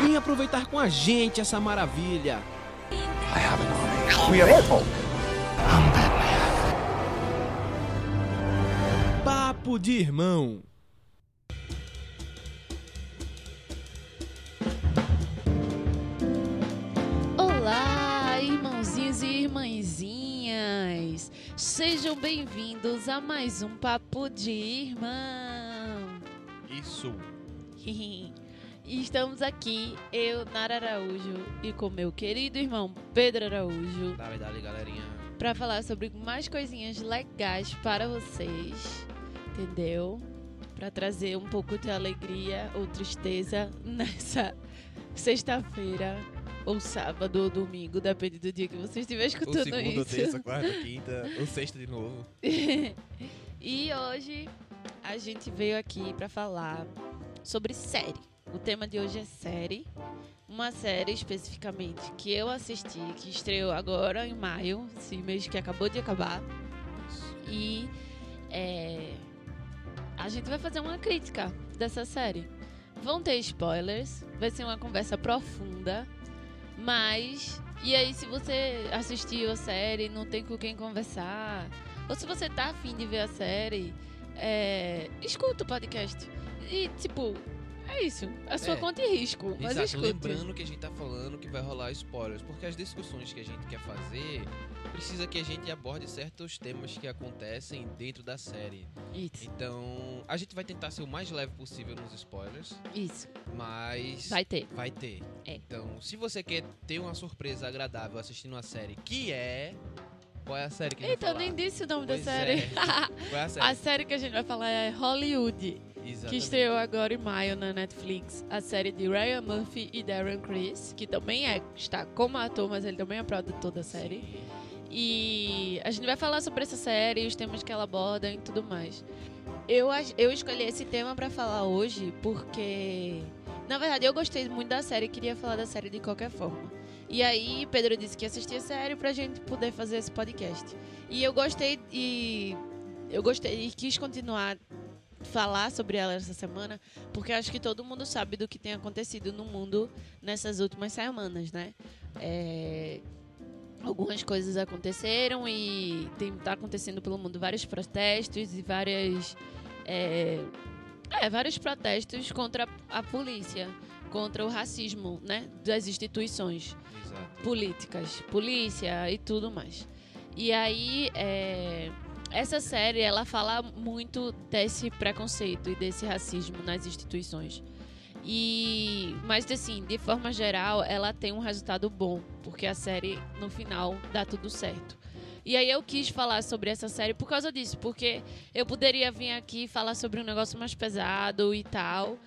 Vem aproveitar com a gente essa maravilha. We are Hulk. Papo de irmão. Olá, irmãozinhos e irmãzinhas! Sejam bem-vindos a mais um Papo de Irmão! Isso. E Estamos aqui, eu, Nara Araújo, e com meu querido irmão Pedro Araújo, Dale, dale, galerinha. para falar sobre mais coisinhas legais para vocês, entendeu? Para trazer um pouco de alegria ou tristeza nessa sexta-feira, ou sábado, ou domingo, depende do dia que você estiver Ou escutando segunda, isso. terça, quarta, quinta, ou sexta de novo. e hoje a gente veio aqui para falar sobre série. O tema de hoje é série. Uma série especificamente que eu assisti, que estreou agora em maio, esse mês que acabou de acabar. E é, a gente vai fazer uma crítica dessa série. Vão ter spoilers, vai ser uma conversa profunda, mas. E aí, se você assistiu a série, não tem com quem conversar, ou se você tá afim de ver a série, é, escuta o podcast. E, tipo, é isso. A sua É. conta e risco. Mas Exato, escute. lembrando que a gente tá falando que vai rolar spoilers, porque as discussões que a gente quer fazer precisa que a gente aborde certos temas que acontecem dentro da série. Isso. Então, a gente vai tentar ser o mais leve possível nos spoilers, Isso. mas Vai ter. vai ter. É. Então, se você quer ter uma surpresa agradável assistindo uma série que é qual é a série que a gente Eita, eu vai nem falar? disse o nome Pois da série. é. Qual é a série? a série que a gente vai falar é Hollywood. Que Exatamente. estreou agora em maio na Netflix a série de Ryan Murphy e Darren Criss, que também é, está como ator, mas ele também é produtor da série. Sim. E a gente vai falar sobre essa série, os temas que ela aborda e tudo mais. Eu, eu escolhi esse tema pra falar hoje porque, na verdade, eu gostei muito da série e queria falar da série de qualquer forma. E aí, Pedro disse que ia assistir a série pra gente poder fazer esse podcast. E eu gostei e eu gostei e quis continuar falar sobre ela essa semana, porque acho que todo mundo sabe do que tem acontecido no mundo nessas últimas semanas, né? É, algumas coisas aconteceram e tem, tá acontecendo pelo mundo vários protestos e várias é, é, vários protestos contra a polícia, contra o racismo, né, das instituições Exato. políticas, polícia e tudo mais. E aí, é, essa série, ela fala muito desse preconceito e desse racismo nas instituições. E, mas assim, de forma geral, ela tem um resultado bom, porque a série, no final, dá tudo certo. E aí eu quis falar sobre essa série por causa disso, porque eu poderia vir aqui falar sobre um negócio mais pesado e tal,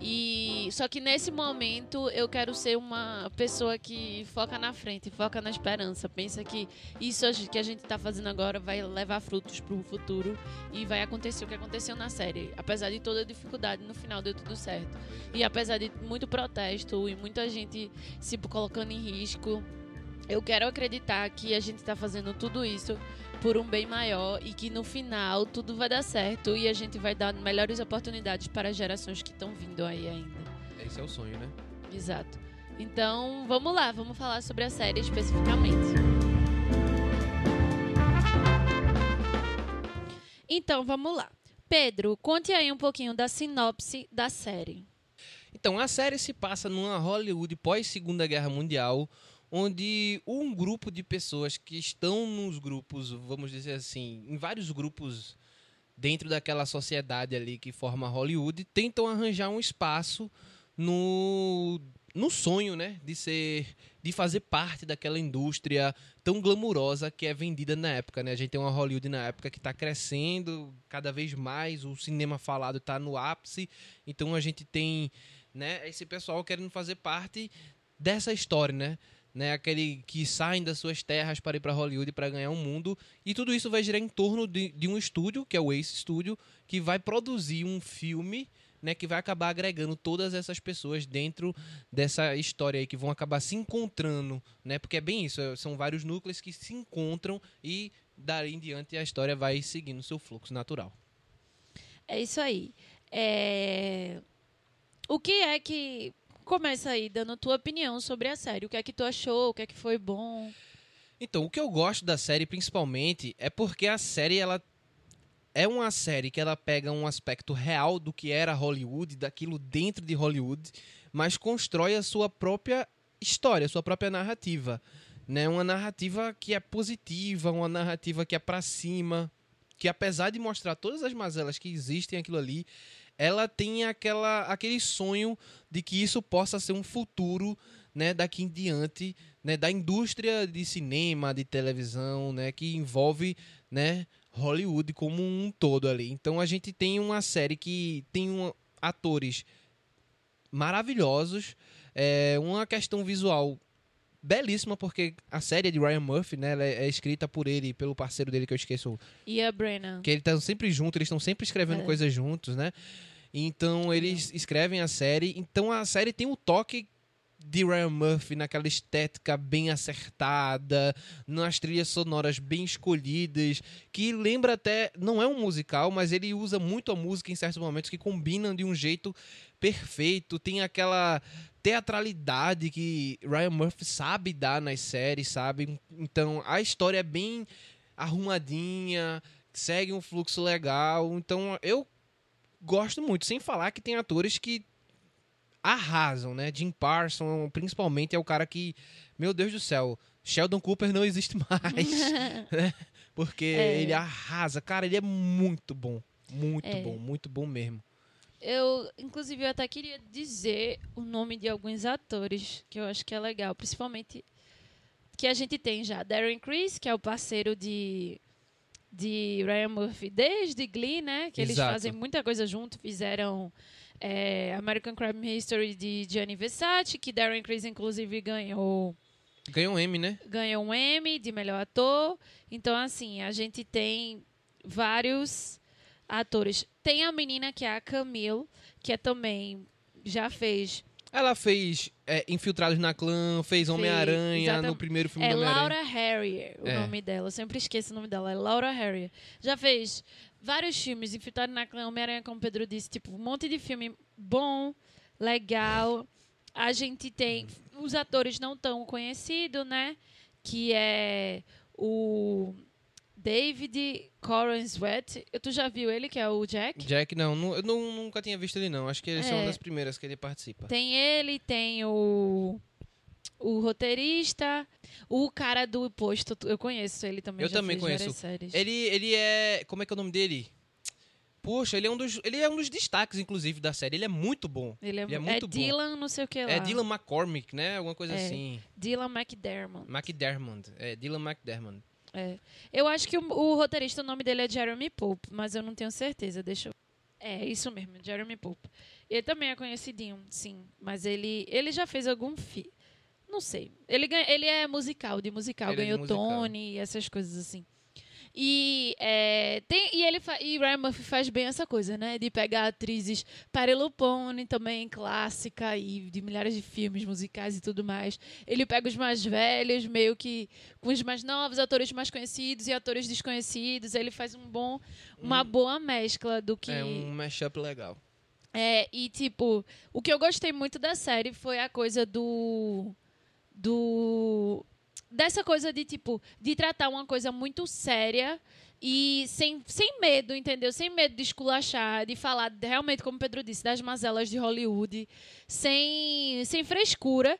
e só que nesse momento eu quero ser uma pessoa que foca na frente, foca na esperança, pensa que isso que a gente tá fazendo agora vai levar frutos pro futuro e vai acontecer o que aconteceu na série. Apesar de toda a dificuldade, no final deu tudo certo. E apesar de muito protesto e muita gente se colocando em risco, eu quero acreditar que a gente tá fazendo tudo isso por um bem maior e que no final tudo vai dar certo e a gente vai dar melhores oportunidades para as gerações que estão vindo aí ainda. Esse é o sonho, né? Exato. Então, vamos lá, vamos falar sobre a série especificamente. Então, vamos lá. Pedro, conte aí um pouquinho da sinopse da série. Então, a série se passa numa Hollywood pós-Segunda Guerra Mundial, onde um grupo de pessoas que estão nos grupos, vamos dizer assim, em vários grupos dentro daquela sociedade ali que forma Hollywood, tentam arranjar um espaço no, no sonho, né, de ser de fazer parte daquela indústria tão glamurosa que é vendida na época, né? A gente tem uma Hollywood na época que está crescendo cada vez mais, o cinema falado está no ápice, então a gente tem né? Esse pessoal querendo fazer parte dessa história, né? Né, aquele que saem das suas terras para ir para Hollywood para ganhar um mundo e tudo isso vai girar em torno de, de um estúdio que é o Ace Studio que vai produzir um filme né, que vai acabar agregando todas essas pessoas dentro dessa história aí, que vão acabar se encontrando, né? Porque é bem isso, são vários núcleos que se encontram e dali em diante a história vai seguindo seu fluxo natural. É isso aí. É... O que é que. Começa aí dando tua opinião sobre a série. O que é que tu achou? O que é que foi bom? Então, o que eu gosto da série principalmente é porque a série ela é uma série que ela pega um aspecto real do que era Hollywood, daquilo dentro de Hollywood, mas constrói a sua própria história, a sua própria narrativa, né? Uma narrativa que é positiva, uma narrativa que é para cima, que apesar de mostrar todas as mazelas que existem aquilo ali, ela tem aquela aquele sonho de que isso possa ser um futuro, né, daqui em diante, né, da indústria de cinema, de televisão, né, que envolve, né, Hollywood como um todo ali. Então a gente tem uma série que tem um, atores maravilhosos, é, uma questão visual belíssima, porque a série é de Ryan Murphy, né? Ela é, é escrita por ele, pelo parceiro dele que eu esqueço. E a Brennan. Que eles estão sempre juntos, eles estão sempre escrevendo É. coisas juntos, né? Então eles escrevem a série. Então a série tem o toque de Ryan Murphy naquela estética bem acertada, nas trilhas sonoras bem escolhidas, que lembra até, não é um musical, mas ele usa muito a música em certos momentos que combinam de um jeito perfeito, tem aquela teatralidade que Ryan Murphy sabe dar nas séries, sabe? Então a história é bem arrumadinha, segue um fluxo legal, então eu gosto muito, sem falar que tem atores que arrasam, né? Jim Parsons, principalmente, é o cara que, meu Deus do céu, Sheldon Cooper não existe mais, né? Porque É. ele arrasa. Cara, ele é muito bom. Muito É. bom, muito bom mesmo. Eu, inclusive, eu até queria dizer o nome de alguns atores que eu acho que é legal, principalmente que a gente tem já Darren Criss, que é o parceiro de de Ryan Murphy desde Glee, né? Que eles Exato. fazem muita coisa junto, fizeram é, American Crime History de Gianni Versace, que Darren Criss inclusive ganhou Ganhou um M, né? ganhou um Emmy de melhor ator. Então, assim, a gente tem vários atores. Tem a menina que é a Camille, que é também já fez. Ela fez é, Infiltrados na Clã, fez Homem-Aranha no primeiro filme É do. Laura Harrier, o É. nome dela. Eu sempre esqueço o nome dela. É Laura Harrier. Já fez vários filmes, Infiltrado na Clã, Homem-Aranha, como o Pedro disse, tipo, um monte de filme bom, legal. A gente tem os atores não tão conhecidos, né? Que é o David Corenswet. Tu já viu ele, que é o Jack? Jack, não, eu não- nunca tinha visto ele, não. Acho que ele é É. uma das primeiras que ele participa. Tem ele, tem o o roteirista, o cara do posto, eu conheço ele também. Eu também conheço. Ele, ele é. Como é que é o nome dele? Poxa, ele é um dos. Ele é um dos destaques, inclusive, da série. Ele é muito bom. Ele é, ele é é muito bom. Dylan, não sei o que lá. É Dylan McCormick, né? Alguma coisa É. assim. Dylan McDermott. McDermott. É, Dylan McDermott. É. Eu acho que o, o roteirista, o nome dele é Jeremy Pope, mas eu não tenho certeza. Deixa eu... É, isso mesmo, Jeremy Pope. Ele também é conhecidinho, sim. Mas ele, ele já fez algum fi... Não sei. Ele, ganha, ele é musical, de musical. Ele é de ganhou musical. Tony e essas coisas assim. E, é, tem, e ele e Ryan Murphy faz bem essa coisa, né? De pegar atrizes Patti LuPone, também clássica, e de milhares de filmes musicais e tudo mais. Ele pega os mais velhos, meio que com os mais novos, atores mais conhecidos e atores desconhecidos. Ele faz um bom, uma boa mescla do que É um mashup legal. é, e tipo, o que eu gostei muito da série foi a coisa do. Do. Dessa coisa de, tipo, de tratar uma coisa muito séria e sem, sem medo, entendeu? Sem medo de esculachar, de falar realmente, como o Pedro disse, das mazelas de Hollywood, sem, sem frescura.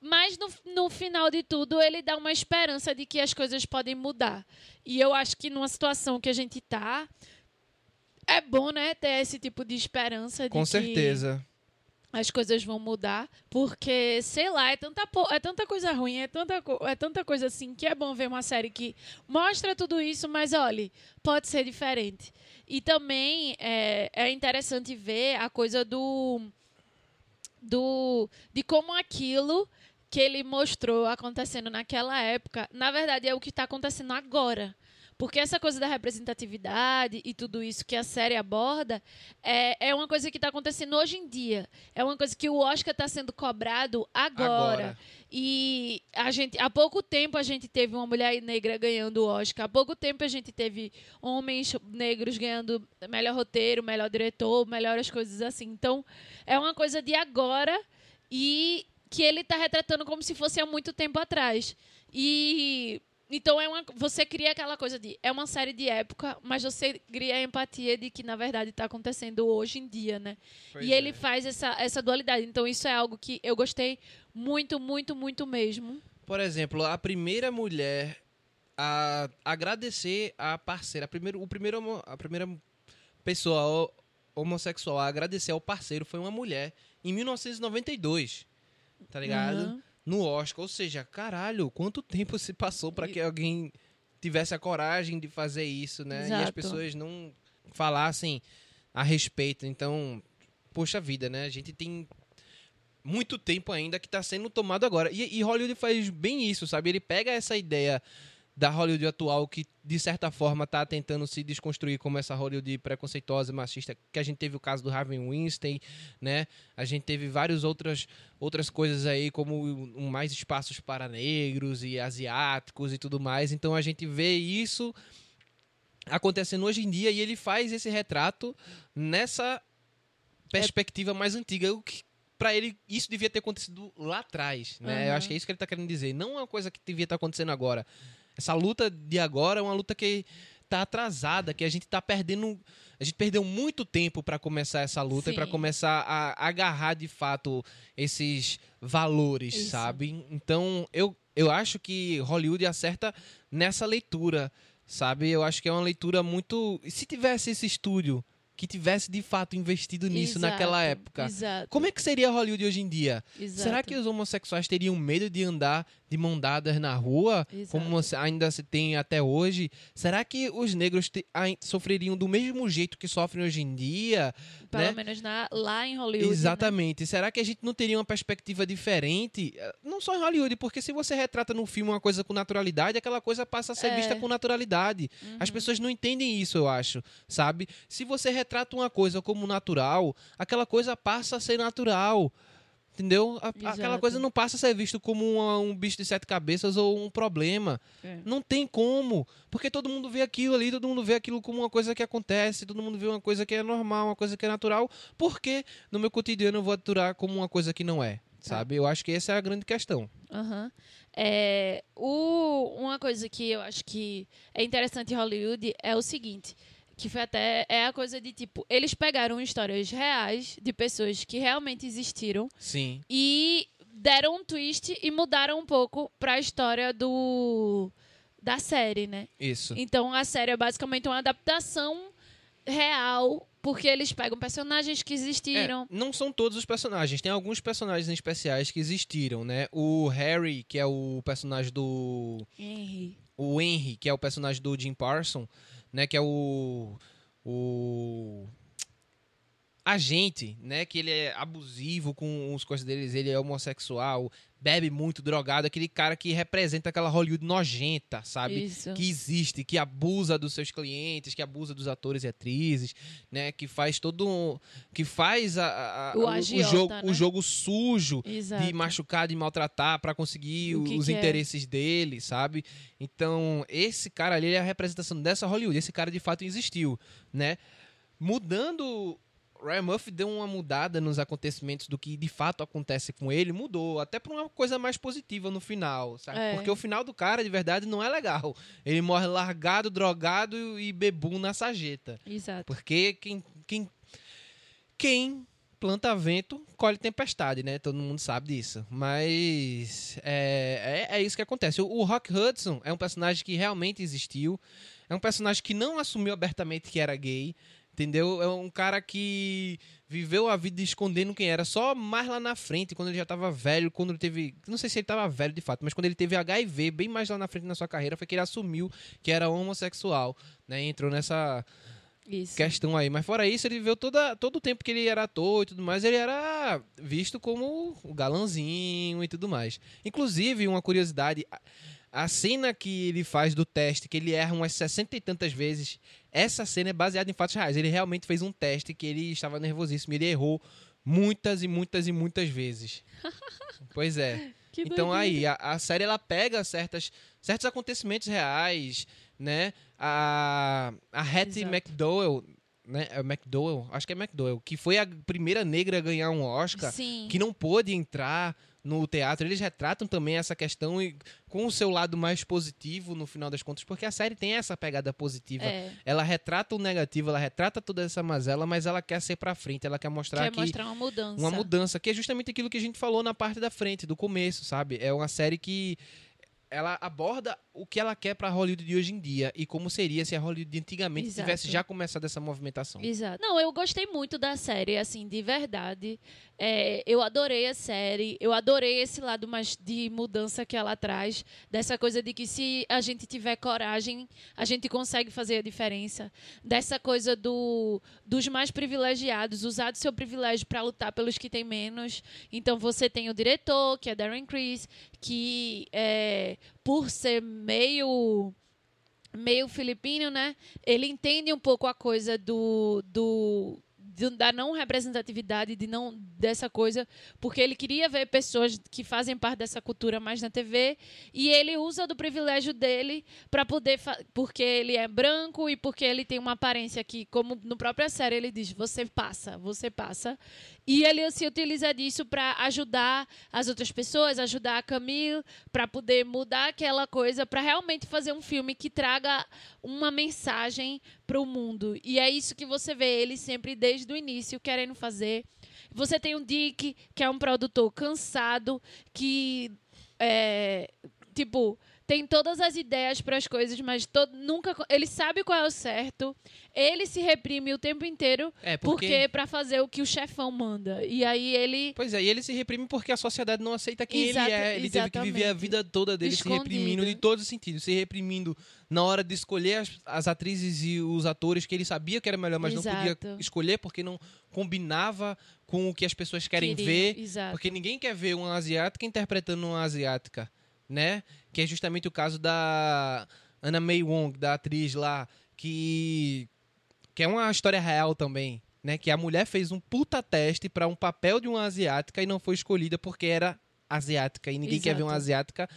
Mas no, no final de tudo, ele dá uma esperança de que as coisas podem mudar. E eu acho que numa situação que a gente tá, é bom, né, ter esse tipo de esperança de Com que certeza. As coisas vão mudar, porque, sei lá, é tanta, é tanta coisa ruim, é tanta, é tanta coisa assim, que é bom ver uma série que mostra tudo isso, mas olhe, pode ser diferente. E também é, é interessante ver a coisa do do de como aquilo que ele mostrou acontecendo naquela época, na verdade é o que está acontecendo agora. Porque essa coisa da representatividade e tudo isso que a série aborda é, é uma coisa que está acontecendo hoje em dia. É uma coisa que o Oscar está sendo cobrado agora. Agora. E a gente, há pouco tempo a gente teve uma mulher negra ganhando o Oscar. Há pouco tempo a gente teve homens negros ganhando melhor roteiro, melhor diretor, melhores coisas assim. Então, é uma coisa de agora e que ele está retratando como se fosse há muito tempo atrás. E então é uma, você cria aquela coisa de é uma série de época, mas você cria a empatia de que na verdade está acontecendo hoje em dia, né? Pois e ele é. faz essa, essa dualidade. Então isso é algo que eu gostei muito, muito, muito mesmo. Por exemplo, a primeira mulher a agradecer a parceira, a primeiro, o primeiro, a primeira pessoa ho- homossexual a agradecer ao parceiro foi uma mulher em 1992, tá ligado? Aham. No Oscar, ou seja, caralho, quanto tempo se passou para que alguém tivesse a coragem de fazer isso, né? E as Exato. pessoas não falassem a respeito. Então, poxa vida, né? A gente tem muito tempo ainda que está sendo tomado agora. E, e Hollywood faz bem isso, sabe? Ele pega essa ideia da Hollywood atual que, de certa forma, está tentando se desconstruir como essa Hollywood preconceituosa e machista, que a gente teve o caso do Harvey Weinstein, né? A gente teve várias outras, outras coisas aí, como mais espaços para negros e asiáticos e tudo mais. Então, a gente vê isso acontecendo hoje em dia e ele faz esse retrato nessa perspectiva mais antiga. O que para ele isso devia ter acontecido lá atrás, né? Eu Aham. acho que é isso que ele tá querendo dizer. Não é uma coisa que devia estar acontecendo agora. Essa luta de agora é uma luta que tá atrasada, que a gente tá perdendo, a gente perdeu muito tempo para começar essa luta e para Sim. começar a agarrar de fato esses valores, Isso. sabe? Então, eu eu acho que Hollywood acerta nessa leitura, sabe? Eu acho que é uma leitura muito. Se tivesse esse estúdio que tivesse de fato investido nisso Exato, naquela época, Exato. como é que seria Hollywood hoje em dia? exato. Será que os homossexuais teriam medo de andar de mão dadas na rua, Exato. como ainda se tem até hoje? Será que os negros te- ai- sofreriam do mesmo jeito que sofrem hoje em dia? Pelo né? menos na, lá em Hollywood. né? Exatamente. Será que a gente não teria uma perspectiva diferente? Eh, Não só em Hollywood, porque se você retrata no filme uma coisa com naturalidade, aquela coisa passa a ser É. vista com naturalidade. As pessoas não entendem isso, eu acho, sabe? Se você retrata uma coisa como natural, aquela coisa passa a ser natural. Entendeu? A- aquela coisa não passa a ser visto como uma- um bicho de sete cabeças ou um problema. É. Não tem como. Porque todo mundo vê aquilo ali, todo mundo vê aquilo como uma coisa que acontece, todo mundo vê uma coisa que é normal, uma coisa que é natural. Por que no meu cotidiano eu vou aturar como uma coisa que não é? Sabe? Eu acho que essa é a grande questão. Aham. É, o, uma coisa que eu acho que é interessante em Hollywood é o seguinte, que foi até é a coisa de tipo, eles pegaram histórias reais de pessoas que realmente existiram Sim. e deram um twist e mudaram um pouco para a história do da série, né? Isso. Então a série é basicamente uma adaptação real, porque eles pegam personagens que existiram. É, não são todos os personagens, tem alguns personagens especiais que existiram, né? O Harry, que é o personagem do Henry. o Henry, que é o personagem do Jim Parson, né, que é o o agente, né, que ele é abusivo com os coisas deles, ele é homossexual, bebe muito, drogado, aquele cara que representa aquela Hollywood nojenta, sabe? Isso. Que existe, que abusa dos seus clientes, que abusa dos atores e atrizes, né, que faz todo um, que faz a, a- O o, agiota, jogo, né? o jogo sujo Exato. de machucar, de maltratar pra conseguir O que os que é? interesses dele, sabe? Então, esse cara ali é a representação dessa Hollywood. Esse cara de fato existiu, né? Mudando. Ryan Murphy deu uma mudada nos acontecimentos do que de fato acontece com ele, mudou, até pra uma coisa mais positiva no final, sabe? É. Porque o final do cara, de verdade, não é legal. Ele morre largado, drogado e bebum na sarjeta. Exato. Porque quem, quem, quem planta vento, colhe tempestade, né? Todo mundo sabe disso. Mas é, é, é isso que acontece. O, o Rock Hudson é um personagem que realmente existiu. É um personagem que não assumiu abertamente que era gay. Entendeu? É um cara que viveu a vida escondendo quem era. Só mais lá na frente, quando ele já tava velho, quando ele teve. Não sei se ele tava velho de fato, mas quando ele teve HIV, bem mais lá na frente na sua carreira, foi que ele assumiu que era homossexual. Né? Entrou nessa Isso. questão aí. Mas fora isso, ele viveu toda, todo o tempo que ele era ator e tudo mais, ele era visto como o galãzinho e tudo mais. Inclusive, uma curiosidade, a- cena que ele faz do teste, que ele erra umas 60 e tantas vezes, essa cena é baseada em fatos reais. Ele realmente fez um teste que ele estava nervosíssimo, ele errou muitas e muitas e muitas vezes. pois é. Que Então doideira. aí, a, a série ela pega certas, certos acontecimentos reais, né? A, a Hattie Exato. McDowell, né? É McDowell, acho que é McDowell, que foi a primeira negra a ganhar um Oscar, Sim. que não pôde entrar no teatro. Eles retratam também essa questão e com o seu lado mais positivo no final das contas, porque a série tem essa pegada positiva. É, Ela retrata o negativo, ela retrata toda essa mazela, mas ela quer ser pra frente, ela quer mostrar quer que mostrar uma mudança. uma mudança, que é justamente aquilo que a gente falou na parte da frente, do começo, sabe? É uma série que ela aborda o que ela quer pra Hollywood de hoje em dia e como seria se a Hollywood de antigamente Exato. tivesse já começado essa movimentação. Exato. Não, eu gostei muito da série, assim, de verdade. É, eu adorei a série, eu adorei esse lado mais de mudança que ela traz, dessa coisa de que se a gente tiver coragem, a gente consegue fazer a diferença. Dessa coisa do, dos mais privilegiados, usar do seu privilégio para lutar pelos que têm menos. Então você tem o diretor, que é Darren Criss, que é, por ser meio meio filipino, né? Ele entende um pouco a coisa do, do da não representatividade, de não dessa coisa, porque ele queria ver pessoas que fazem parte dessa cultura mais na TV e ele usa do privilégio dele para poder porque ele é branco e porque ele tem uma aparência que, como no própria série ele diz, você passa, você passa. E ele se utiliza disso para ajudar as outras pessoas, ajudar a Camille, para poder mudar aquela coisa, para realmente fazer um filme que traga uma mensagem para o mundo. E é isso que você vê ele sempre desde o início querendo fazer. Você tem o Dick, que é um produtor cansado, que é, tipo tem todas as ideias para as coisas, mas to- nunca ele sabe qual é o certo. Ele se reprime o tempo inteiro É, porque, porque... para fazer o que o chefão manda. E aí ele Pois é, e ele se reprime porque a sociedade não aceita quem Exata- ele é. Ele teve que viver a vida toda dele se Escondido. reprimindo de todos os sentidos. Se reprimindo na hora de escolher as, as atrizes e os atores que ele sabia que era melhor, mas não Exato. podia escolher porque não combinava com o que as pessoas querem queria- ver. Exato. Porque ninguém quer ver uma asiática interpretando uma asiática, né? Que é justamente o caso da Anna May Wong, da atriz lá, que que é uma história real também, né? Que a mulher fez um puta teste pra um papel de uma asiática e não foi escolhida porque era asiática e ninguém quer ver uma Exato. asiática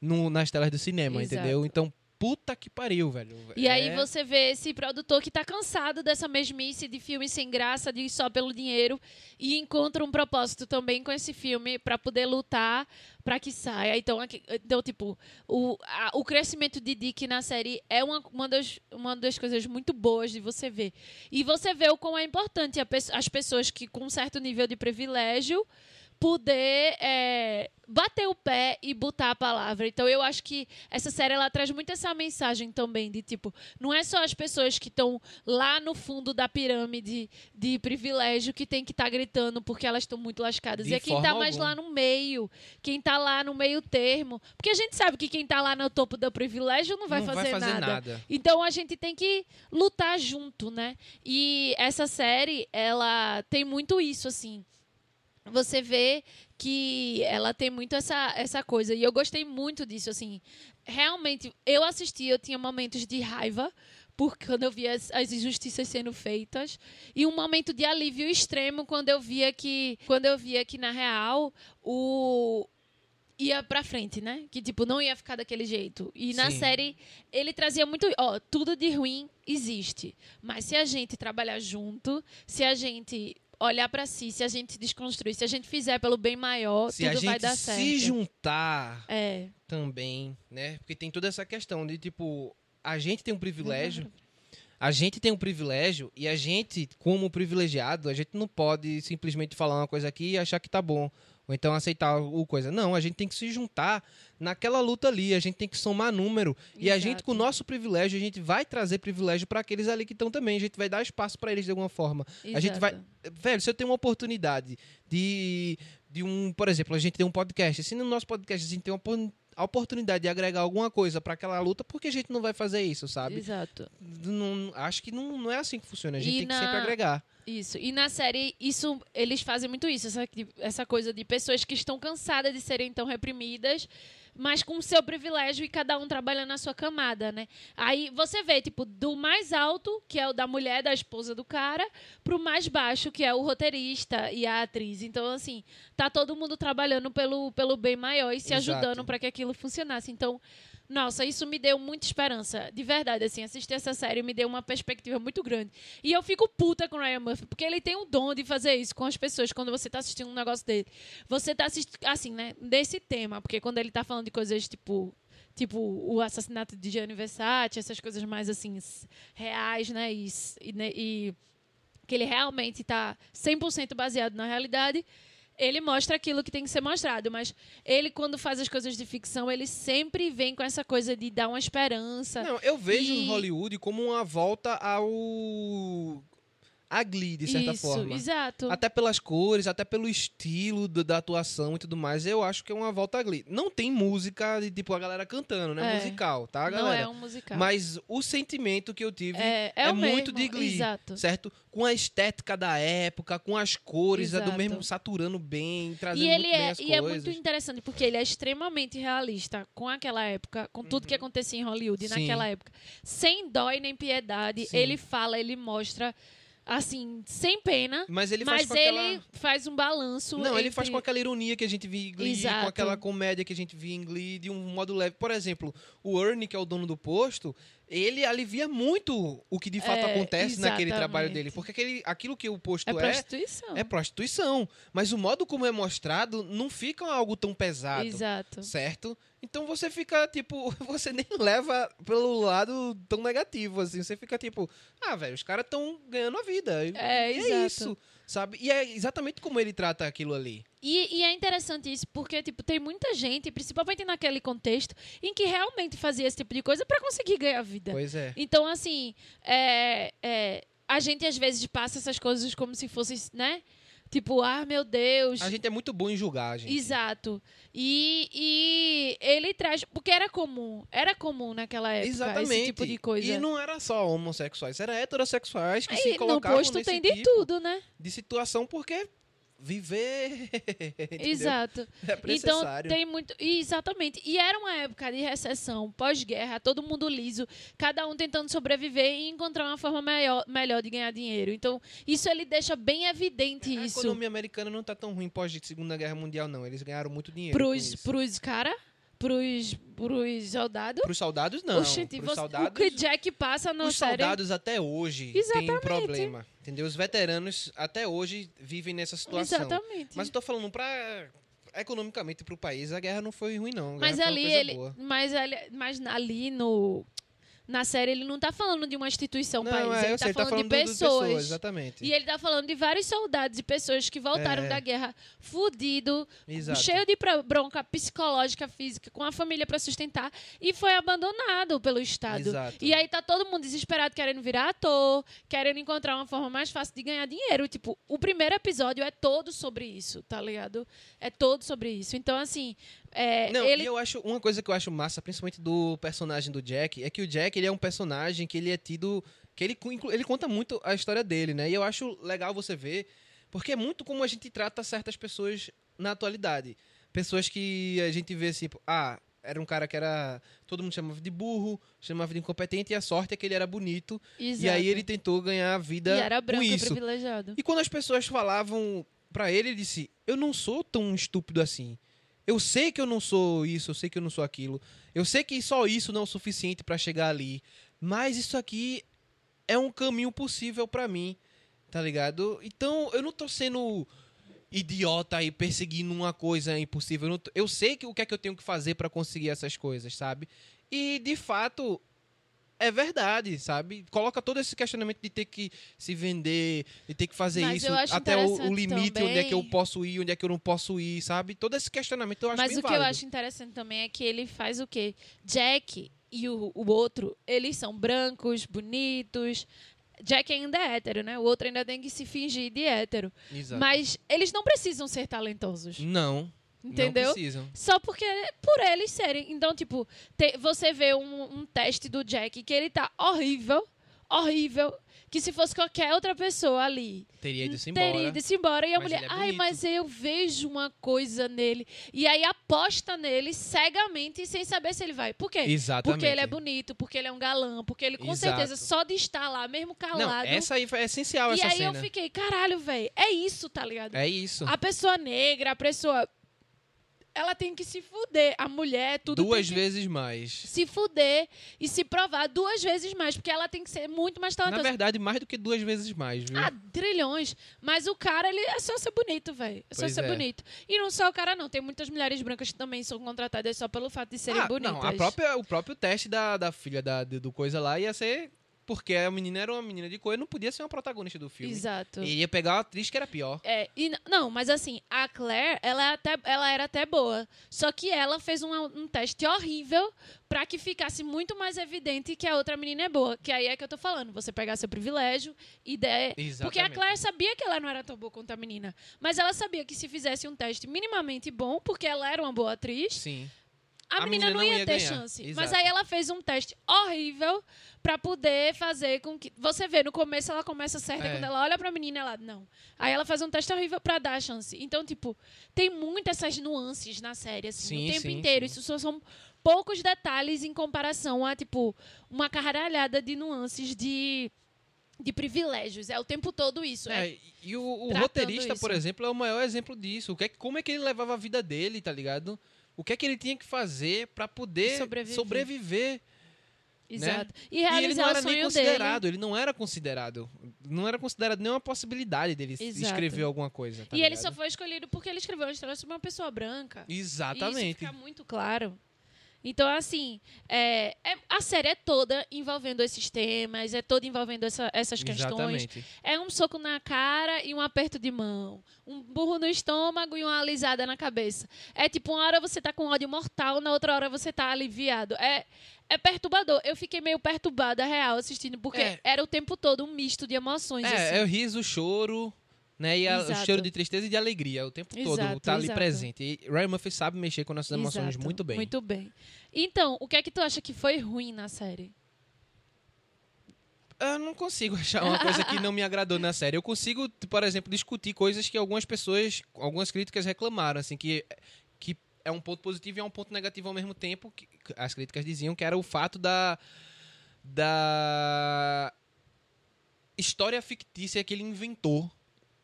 no- nas telas do cinema, Exato. entendeu? Então, puta que pariu, velho. E aí É- você vê esse produtor que tá cansado dessa mesmice de filme sem graça, de só pelo dinheiro, e encontra um propósito também com esse filme para poder lutar para que saia. Então, aqui- então tipo, o, a- o crescimento de Dick na série é uma, uma, das, uma das coisas muito boas de você ver. E você vê o quão é importante pe- as pessoas que com um certo nível de privilégio poder é, bater o pé e botar a palavra. Então eu acho que essa série ela traz muito essa mensagem também de tipo, não é só as pessoas que estão lá no fundo da pirâmide de privilégio que tem que estar gritando porque elas estão muito lascadas. De e é quem forma tá mais lá no meio, quem tá lá no meio termo, porque a gente sabe que quem tá lá no topo do privilégio não vai, não fazer, vai fazer nada. nada. Então a gente tem que lutar junto, né? E essa série, ela tem muito isso, assim. Você vê que ela tem muito essa, essa coisa. E eu gostei muito disso, assim. Realmente, eu assisti, eu tinha momentos de raiva, porque quando eu via as, as injustiças sendo feitas. E um momento de alívio extremo quando eu via que. Quando eu via que, na real, o. Ia pra frente, né? Que, tipo, não ia ficar daquele jeito. E na Sim. série, ele trazia muito. Ó, tudo de ruim existe. Mas se a gente trabalhar junto, se a gente olhar pra si, se a gente desconstruir, se a gente fizer pelo bem maior, Se a tudo vai gente dar certo. se juntar É. também, né? Porque tem toda essa questão de tipo, a gente tem um privilégio, a gente tem um privilégio e a gente, como privilegiado, a gente não pode simplesmente falar uma coisa aqui e achar que tá bom. Ou então aceitar o coisa. Não, a gente tem que se juntar naquela luta ali, a gente tem que somar número. E a gente, Exato. com o nosso privilégio, a gente vai trazer privilégio para aqueles ali que estão também. A gente vai dar espaço para eles de alguma forma. A gente vai. Exato. Velho, se eu tenho uma oportunidade de de um, por exemplo, a gente tem um podcast. Se no nosso podcast a gente tem uma a oportunidade de agregar alguma coisa para aquela luta, por que a gente não vai fazer isso, sabe? Exato. Não- acho que não, não é assim que funciona. A gente E tem que na- sempre agregar. Isso. E na série, isso eles fazem muito isso, essa, essa coisa de pessoas que estão cansadas de serem tão reprimidas, mas com o seu privilégio e cada um trabalhando na sua camada, né? Aí você vê, tipo, do mais alto, que é o da mulher, da esposa do cara, pro mais baixo, que é o roteirista e a atriz. Então, assim, tá todo mundo trabalhando pelo, pelo bem maior e se Exato. ajudando para que aquilo funcionasse. Então, nossa, isso me deu muita esperança. De verdade, assim, assistir essa série me deu uma perspectiva muito grande. E eu fico puta com o Ryan Murphy, porque ele tem o dom de fazer isso com as pessoas quando você tá assistindo um negócio dele. Você tá assistindo, assim, né, desse tema, porque quando ele tá falando de coisas tipo. Tipo, o assassinato de Gianni Versace, essas coisas mais, assim, reais, né? E, e, né, e que ele realmente tá 100% baseado na realidade ele mostra aquilo que tem que ser mostrado, mas ele, quando faz as coisas de ficção, ele sempre vem com essa coisa de dar uma esperança. Não, eu vejo E- Hollywood como uma volta ao. A Glee, de certa Isso, forma. exato. Até pelas cores, até pelo estilo do- da atuação e tudo mais, eu acho que é uma volta a Glee. Não tem música de tipo a galera cantando, né? É. Musical, tá, Não galera? é um musical. Mas o sentimento que eu tive é, é, o muito mesmo, de Glee, Exato. certo? Com a estética da época, com as cores, é do mesmo saturando bem, trazendo E muito ele bem é, as e é coisas. muito interessante porque ele é extremamente realista com aquela época, com tudo que acontecia em Hollywood Uhum. Sim. naquela época. Sem dó e nem piedade, Sim. ele fala, ele mostra assim, sem pena, Mas ele faz mas ele aquela... faz um balanço Não, ele entre- faz com aquela ironia que a gente via em Glee, Exato. com aquela comédia que a gente via em Glee, de um modo leve. Por exemplo, o Ernie, que é o dono do posto, ele alivia muito o que de fato É, acontece naquele exatamente. trabalho dele. Porque aquele, aquilo que o posto é é, prostituição. é prostituição. Mas o modo como é mostrado não fica algo tão pesado. Exato. Certo? Então você fica, tipo, você nem leva pelo lado tão negativo, assim. Você fica, tipo, ah, velho, os caras estão ganhando a vida. É, e exato. é isso, sabe? E é exatamente como ele trata aquilo ali. E, e é interessante isso, porque tipo, tem muita gente, principalmente naquele contexto, em que realmente fazia esse tipo de coisa para conseguir ganhar vida. Pois é. Então, assim, é, é, a gente às vezes passa essas coisas como se fosse, né? Tipo, ah, meu Deus. A gente é muito bom em julgar, gente. Exato. E, e ele traz. Porque era comum. Era comum naquela época Exatamente. esse tipo de coisa. E não era só homossexuais, era heterossexuais que se Aí, no colocavam posto nesse tem de tipo tudo, né? de situação porque viver? Exato. é Então tem muito. Exatamente. E era uma época de recessão, pós-guerra, todo mundo liso, cada um tentando sobreviver e encontrar uma forma melhor, melhor de ganhar dinheiro. Então, isso ele deixa bem evidente a isso economia americana não tá tão ruim pós Segunda Guerra Mundial não, eles ganharam muito dinheiro pros, pros cara, pros, pros soldados. Pros soldados não, Oxente, pros você- soldados o que Jack passa na Os série. soldados até hoje têm um Exatamente. problema, entendeu? Os veteranos até hoje vivem nessa situação. Exatamente. Mas eu tô falando pra economicamente pro país, a guerra não foi ruim não. Mas ali ele, boa. mas ali, mas ali no na série ele não tá falando de uma instituição Não, país, é, ele tá, sei, falando tá falando de pessoas, pessoas. exatamente. E ele tá falando de vários soldados e pessoas que voltaram É. da guerra fudido, Exato. cheio de bronca psicológica, física, com a família pra sustentar e foi abandonado pelo Estado. Exato. E aí tá todo mundo desesperado querendo virar ator, querendo encontrar uma forma mais fácil de ganhar dinheiro. Tipo, o primeiro episódio é todo sobre isso, tá ligado? É todo sobre isso. Então, assim, é, Não, ele e eu acho uma coisa que eu acho massa, principalmente do personagem do Jack, é que o Jack ele é um personagem que ele é tido que ele ele conta muito a história dele, né? E eu acho legal você ver, porque é muito como a gente trata certas pessoas na atualidade. Pessoas que a gente vê assim, ah, era um cara que era todo mundo chamava de burro, chamava de incompetente e a sorte é que ele era bonito e Exato. aí ele tentou ganhar a vida e era com branco e isso. privilegiado. E quando as pessoas falavam pra ele, ele disse: Eu não sou tão estúpido assim. Eu sei que eu não sou isso, eu sei que eu não sou aquilo. Eu sei que só isso não é o suficiente pra chegar ali. Mas isso aqui é um caminho possível pra mim, tá ligado? Então eu não tô sendo idiota aí perseguindo uma coisa impossível. Eu, tô- eu sei que o que é que eu tenho que fazer pra conseguir essas coisas, sabe? E de fato é verdade, sabe? Coloca todo esse questionamento de ter que se vender, de ter que fazer Mas isso até o, o limite, onde é que eu também- posso ir, onde é que eu não posso ir, sabe? Todo esse questionamento eu acho Mas bem o que eu acho interessante também é que ele faz o quê? Jack e o, o outro, eles são brancos, bonitos, Jack ainda é hétero, né? O outro ainda tem que se fingir de hétero. Exato. Mas eles não precisam ser talentosos. Não. Entendeu? Não precisam. Só porque por eles serem. Então, tipo, te- você vê um, um teste do Jack que ele tá horrível, horrível. Que se fosse qualquer outra pessoa ali, Teria ido embora. teria ido embora. E a mulher, é ai, bonito." mas eu vejo uma coisa nele. E aí aposta nele cegamente sem saber se ele vai. Por quê? Exatamente. Porque ele é bonito, porque ele é um galã, porque ele com Exato. certeza só de estar lá, mesmo calado. Não, essa aí foi essencial, e essa aí cena. eu fiquei, caralho, velho, é isso, tá ligado? É isso. A pessoa negra, a pessoa. Ela tem que se fuder. A mulher, tudo Duas vezes mais. se fuder e se provar duas vezes mais, porque ela tem que ser muito mais Na talentosa. verdade, mais do que duas vezes mais, viu? Ah, trilhões. Mas o cara, ele é só ser bonito, velho. É só Pois ser é. bonito. E não só o cara, não. Tem muitas mulheres brancas que também são contratadas só pelo fato de serem Ah, bonitas. Não, a própria, o próprio teste da, da filha da, do coisa lá ia ser. Porque a menina era uma menina de cor e não podia ser uma protagonista do filme. Exato. E ia pegar uma atriz que era pior. É, e não, mas assim, a Claire, ela, é até, ela era até boa. Só que ela fez um, um teste horrível pra que ficasse muito mais evidente que a outra menina é boa. Que aí é que eu tô falando. Você pegar seu privilégio e der. Porque a Exatamente. Claire sabia que ela não era tão boa quanto a menina. Mas ela sabia que se fizesse um teste minimamente bom, porque ela era uma boa atriz, Sim. A, A menina, menina não não ia, ia ter ganhar. chance. Exato. Mas aí ela fez um teste horrível pra poder fazer com que. Você vê, no começo ela começa certa, É. quando ela olha pra menina, ela. Não. Aí ela faz um teste horrível pra dar a chance. Então, tipo, tem muitas essas nuances na série, assim, Sim, o tempo sim, inteiro. sim. Isso só são poucos detalhes em comparação a, tipo, uma caralhada de nuances de. De privilégios. É o tempo todo isso. É, É, e o, o roteirista, isso. por exemplo, é o maior exemplo disso. O que é, que- como é que ele levava a vida dele, tá ligado? O que é que ele tinha que fazer pra poder Sobreviver. sobreviver. exato. E né? E ele realizar não era nem considerado, dele. ele não era considerado. Não era considerado nenhuma possibilidade dele Exato. escrever alguma coisa. tá e ele ligado? só foi escolhido porque ele escreveu uma história sobre uma pessoa branca. E isso Exatamente. fica muito claro. Então, assim, é, é- a série é toda envolvendo esses temas, é toda envolvendo essa- essas questões. Exatamente. É um soco na cara e um aperto de mão. Um burro no estômago e uma alisada na cabeça. É tipo, uma hora você tá com ódio mortal, na outra hora você tá aliviado. É, é perturbador. Eu fiquei meio perturbada, real, assistindo, porque É. era o tempo todo um misto de emoções. assim. É, é o riso, o choro, né? E a- o choro de tristeza e de alegria. O tempo todo Exato, tá ali exato. presente. E Ryan Murphy sabe mexer com nossas emoções Exato, muito bem. Muito bem. Então, o que é que tu acha que foi ruim na série? Eu não consigo achar uma coisa que não me agradou na série. Eu consigo, por exemplo, discutir coisas que algumas pessoas, algumas críticas reclamaram, assim, que, que é um ponto positivo e é um ponto negativo ao mesmo tempo. Que as críticas diziam que era o fato da. da história fictícia que ele inventou,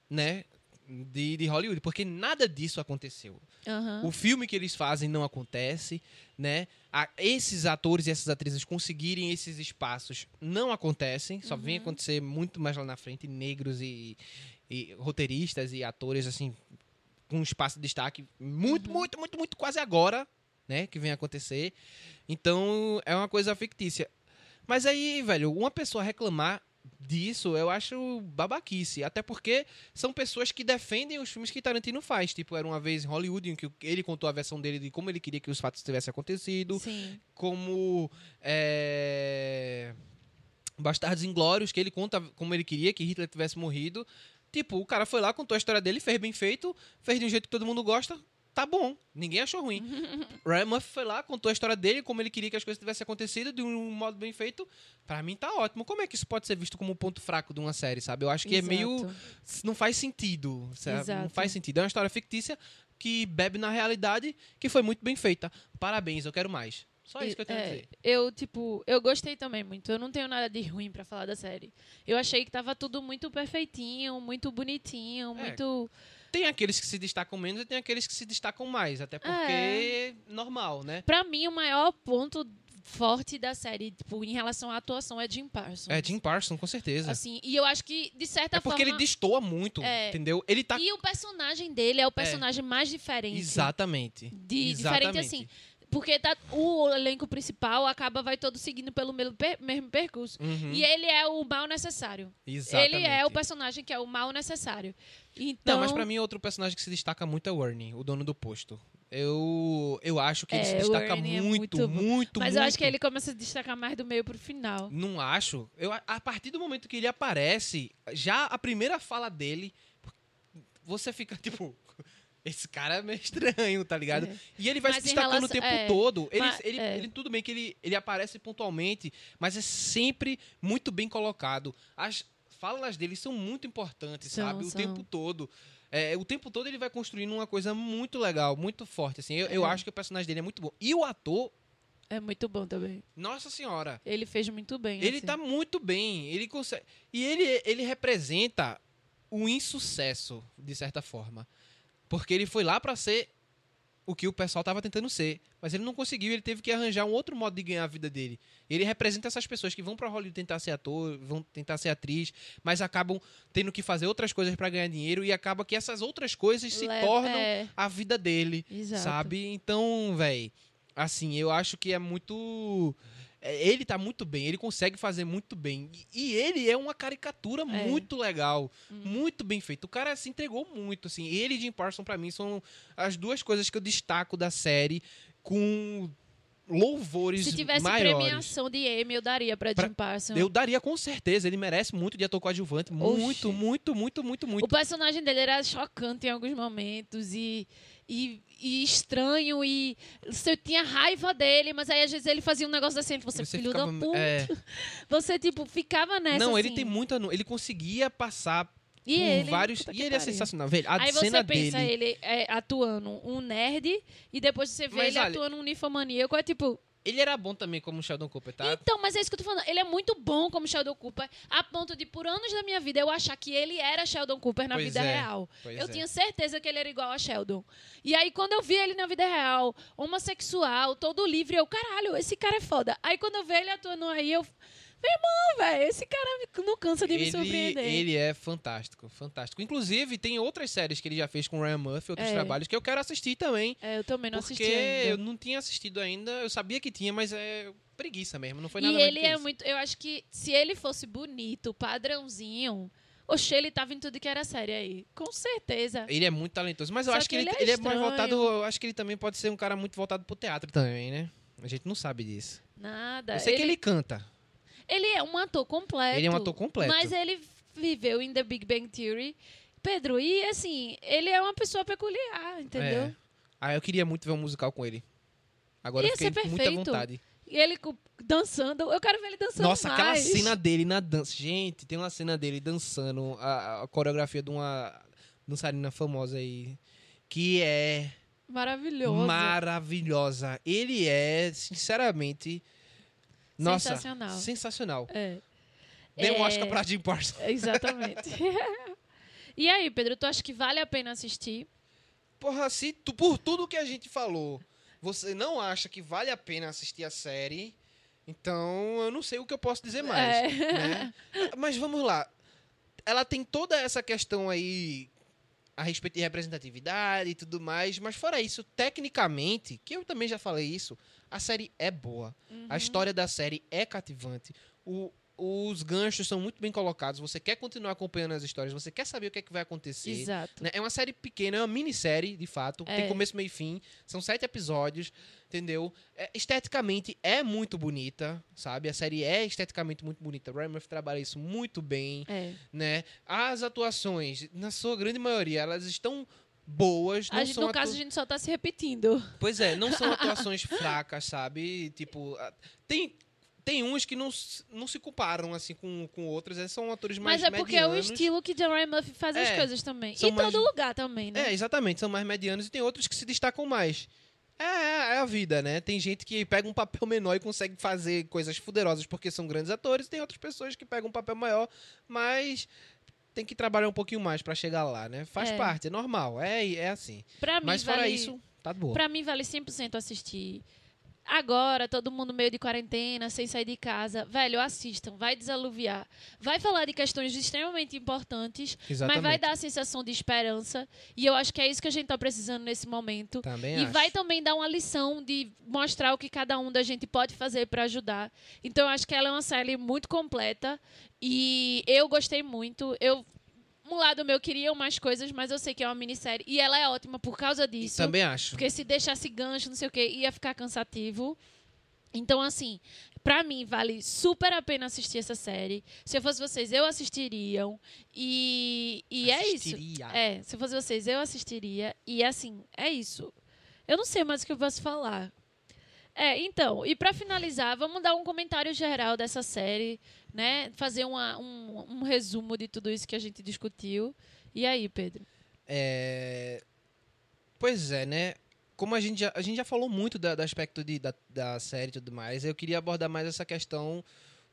né? De, de Hollywood, porque nada disso aconteceu. Aham. O filme que eles fazem não acontece, né? A- esses atores e essas atrizes conseguirem esses espaços não acontecem, só Uhum. vem acontecer muito mais lá na frente, negros e, e roteiristas e atores assim com espaço de destaque muito, Uhum. muito, muito, muito quase agora, né, que vem acontecer. Então, é uma coisa fictícia. Mas aí, velho, uma pessoa reclamar disso, eu acho babaquice. Até porque são pessoas que defendem os filmes que Tarantino faz. Tipo, era uma vez em Hollywood em que ele contou a versão dele de como ele queria que os fatos tivessem acontecido. Sim. Como. É... Bastardos Inglórios, que ele conta como ele queria que Hitler tivesse morrido. Tipo, o cara foi lá, contou a história dele, fez bem feito, fez de um jeito que todo mundo gosta. Tá bom, ninguém achou ruim. Ryan Murphy foi lá, contou a história dele, como ele queria que as coisas tivessem acontecido, de um modo bem feito. Pra mim tá ótimo. Como é que isso pode ser visto como um ponto fraco de uma série, sabe? Eu acho que é meio. Exato. Não faz sentido, sabe? Não Exato. faz sentido. É uma história fictícia que bebe na realidade, que foi muito bem feita. Parabéns, eu quero mais. Só isso que eu tenho a É, dizer. eu, tipo, eu gostei também muito. Eu não tenho nada de ruim pra falar da série. Eu achei que tava tudo muito perfeitinho, muito bonitinho, É. muito. Tem aqueles que se destacam menos e tem aqueles que se destacam mais. Até porque É. é normal, né? Pra mim, o maior ponto forte da série, tipo, em relação à atuação, é Jim Parsons. É Jim Parsons, com certeza. Assim, e eu acho que, de certa é porque forma. ele destoa muito, É. entendeu? Ele tá. E o personagem dele é o personagem mais diferente. Exatamente. De, Exatamente. diferente assim. Porque tá, o elenco principal acaba, vai todo seguindo pelo mesmo, per- mesmo percurso. Uhum, E ele é o mal necessário. exatamente. Ele é o personagem que é o mal necessário. Então, Não, mas pra mim outro personagem que se destaca muito é o Ernie, o dono do posto. Eu, eu acho que ele se É, destaca Ernie é muito, muito muito. Mas muito. eu acho que ele começa a se destacar mais do meio pro final. Não acho. Eu, a partir do momento que ele aparece, já a primeira fala dele, você fica tipo. Esse cara é meio estranho, tá ligado? É. E ele vai Mas se destacando o relação- tempo é, todo. Ele, mas- ele, é. ele- tudo bem que ele, ele aparece pontualmente, mas é sempre muito bem colocado. As falas dele são muito importantes, São, sabe? O são. tempo todo. É, o tempo todo ele vai construindo uma coisa muito legal, muito forte. Assim. Eu, eu acho que o personagem dele é muito bom. E o ator, É muito bom também. nossa senhora. Ele fez muito bem. Ele assim. tá muito bem. Ele consegue. E ele, ele representa o insucesso, de certa forma. Porque ele foi lá pra ser o que o pessoal tava tentando ser. Mas ele não conseguiu, ele teve que arranjar um outro modo de ganhar a vida dele. Ele representa essas pessoas que vão pra Hollywood tentar ser ator, vão tentar ser atriz, mas acabam tendo que fazer outras coisas pra ganhar dinheiro e acaba que essas outras coisas se tornam é, a vida dele. exato. Sabe? Então, véi, assim, eu acho que é muito. É, Ele tá muito bem, ele consegue fazer muito bem. E, ele é uma caricatura muito legal, Hum. muito bem feito. O cara se entregou muito, assim. Ele e Jim Parsons, pra mim, são as duas coisas que eu destaco da série com louvores Se tivesse maiores. premiação de Emmy, eu daria pra Pra- Jim Parsons. Eu daria com certeza, ele merece muito de ator coadjuvante. Muito, Oxi. muito, muito, muito, muito. O personagem dele era chocante em alguns momentos e, e, e estranho e você tinha raiva dele, mas aí às vezes ele fazia um negócio assim, você, filho ficava- da puta. é. Você, tipo, ficava nessa Não, ele assim. tem muita. Ele conseguia passar E por ele, vários. E ele é sensacional, velho. A Aí cena você pensa dele. ele é, atuando um nerd e depois você vê Mas ele olha- atuando um ninfomaníaco, é tipo... Ele era bom também como Sheldon Cooper, tá? Então, mas é isso que eu tô falando. Ele é muito bom como Sheldon Cooper, a ponto de, por anos da minha vida, eu achar que ele era Sheldon Cooper na Pois vida é, real. pois eu é. tinha certeza que ele era igual a Sheldon. E aí, quando eu vi ele na vida real, homossexual, todo livre, eu, caralho, esse cara é foda. Aí, quando eu vi ele atuando aí, eu. Meu irmão, velho, esse cara me- não cansa de me Ele, surpreender. ele é fantástico, fantástico. Inclusive, tem outras séries que ele já fez com o Ryan Murphy, outros É. trabalhos, que eu quero assistir também. É, eu também não porque assisti ainda. eu não tinha assistido ainda. Eu sabia que tinha, mas é preguiça mesmo. Não foi E nada mais ele é isso. muito. Eu acho que se ele fosse bonito, padrãozinho. Oxe, ele tava em tudo que era série aí. Com certeza. Ele é muito talentoso. Mas eu Só acho que, ele, ele é ele é mais voltado. Eu acho que ele também pode ser um cara muito voltado pro teatro também, né? A gente não sabe disso. Nada. Eu sei que ele canta. Ele é um ator completo. Ele é um ator completo. Mas ele viveu em The Big Bang Theory. Pedro, e assim, ele é uma pessoa peculiar, entendeu? É. Ah, eu queria muito ver um musical com ele. Agora Ia eu fiquei com muita perfeito. vontade. E ele dançando. Eu quero ver ele dançando Nossa, aquela mais. cena dele na dança. Gente, tem uma cena dele dançando a, a coreografia de uma dançarina famosa aí. Que é Maravilhoso. maravilhosa. Ele é, sinceramente. Nossa, Sensacional. sensacional. É, Dê um É. Oscar pra Jim Parsons. exatamente. e aí, Pedro, tu acha que vale a pena assistir? Porra, se tu, por tudo que a gente falou, você não acha que vale a pena assistir a série, então eu não sei o que eu posso dizer mais. É. né? Mas vamos lá. Ela tem toda essa questão aí a respeito de representatividade e tudo mais, mas fora isso, tecnicamente, que eu também já falei isso, a série é boa. Uhum. A história da série é cativante. O- os ganchos são muito bem colocados. Você quer continuar acompanhando as histórias, você quer saber o que, é que vai acontecer. Exato. Né? É uma série pequena, é uma minissérie, de fato. É. Tem começo, meio e fim. São sete episódios, entendeu? É, esteticamente é muito bonita, sabe? A série é esteticamente muito bonita. Ryan Murphy trabalha isso muito bem, É. né? As atuações, na sua grande maioria, elas estão boas. Não A gente, são no caso, a gente só tá se repetindo. Pois é, não são atuações fracas, sabe? Tipo, tem... Tem uns que não, não se comparam, assim, com, com outros. Eles são atores mais Mas é porque é o medianos. estilo que John Ryan Murphy faz as É, coisas também. E mais- todo lugar também, né? É, exatamente, são mais medianos e tem outros que se destacam mais. É, é, é a vida, né? Tem gente que pega um papel menor e consegue fazer coisas poderosas porque são grandes atores, e tem outras pessoas que pegam um papel maior, mas tem que trabalhar um pouquinho mais pra chegar lá, né? Faz É. parte, é normal, é, é assim. Pra mim, Mas fora vale, isso, tá boa. Pra mim, vale 100% assistir. Agora, todo mundo meio de quarentena, sem sair de casa. Velho, assistam. Vai desaluviar. Vai falar de questões extremamente importantes, Exatamente. mas vai dar a sensação de esperança. E eu acho que é isso que a gente tá precisando nesse momento. Também E acho. vai também dar uma lição de mostrar o que cada um da gente pode fazer para ajudar. Então eu acho que ela é uma série muito completa e eu gostei muito. Eu um lado meu queria mais coisas, mas eu sei que é uma minissérie. E ela é ótima por causa disso. Também acho. Porque se deixasse gancho, não sei o que, ia ficar cansativo. Então, assim, pra mim, vale super a pena assistir essa série. Se eu fosse vocês, eu assistiriam. E, e é isso. Assistiria. É, se eu fosse vocês, eu assistiria. E assim, é isso. Eu não sei mais o que eu posso falar. É, então, e pra finalizar, vamos dar um comentário geral dessa série, né? Fazer uma- um, um resumo de tudo isso que a gente discutiu. E aí, Pedro? É, Pois é, né? Como a gente já, a gente já falou muito do aspecto de, da, da série e tudo mais, eu queria abordar mais essa questão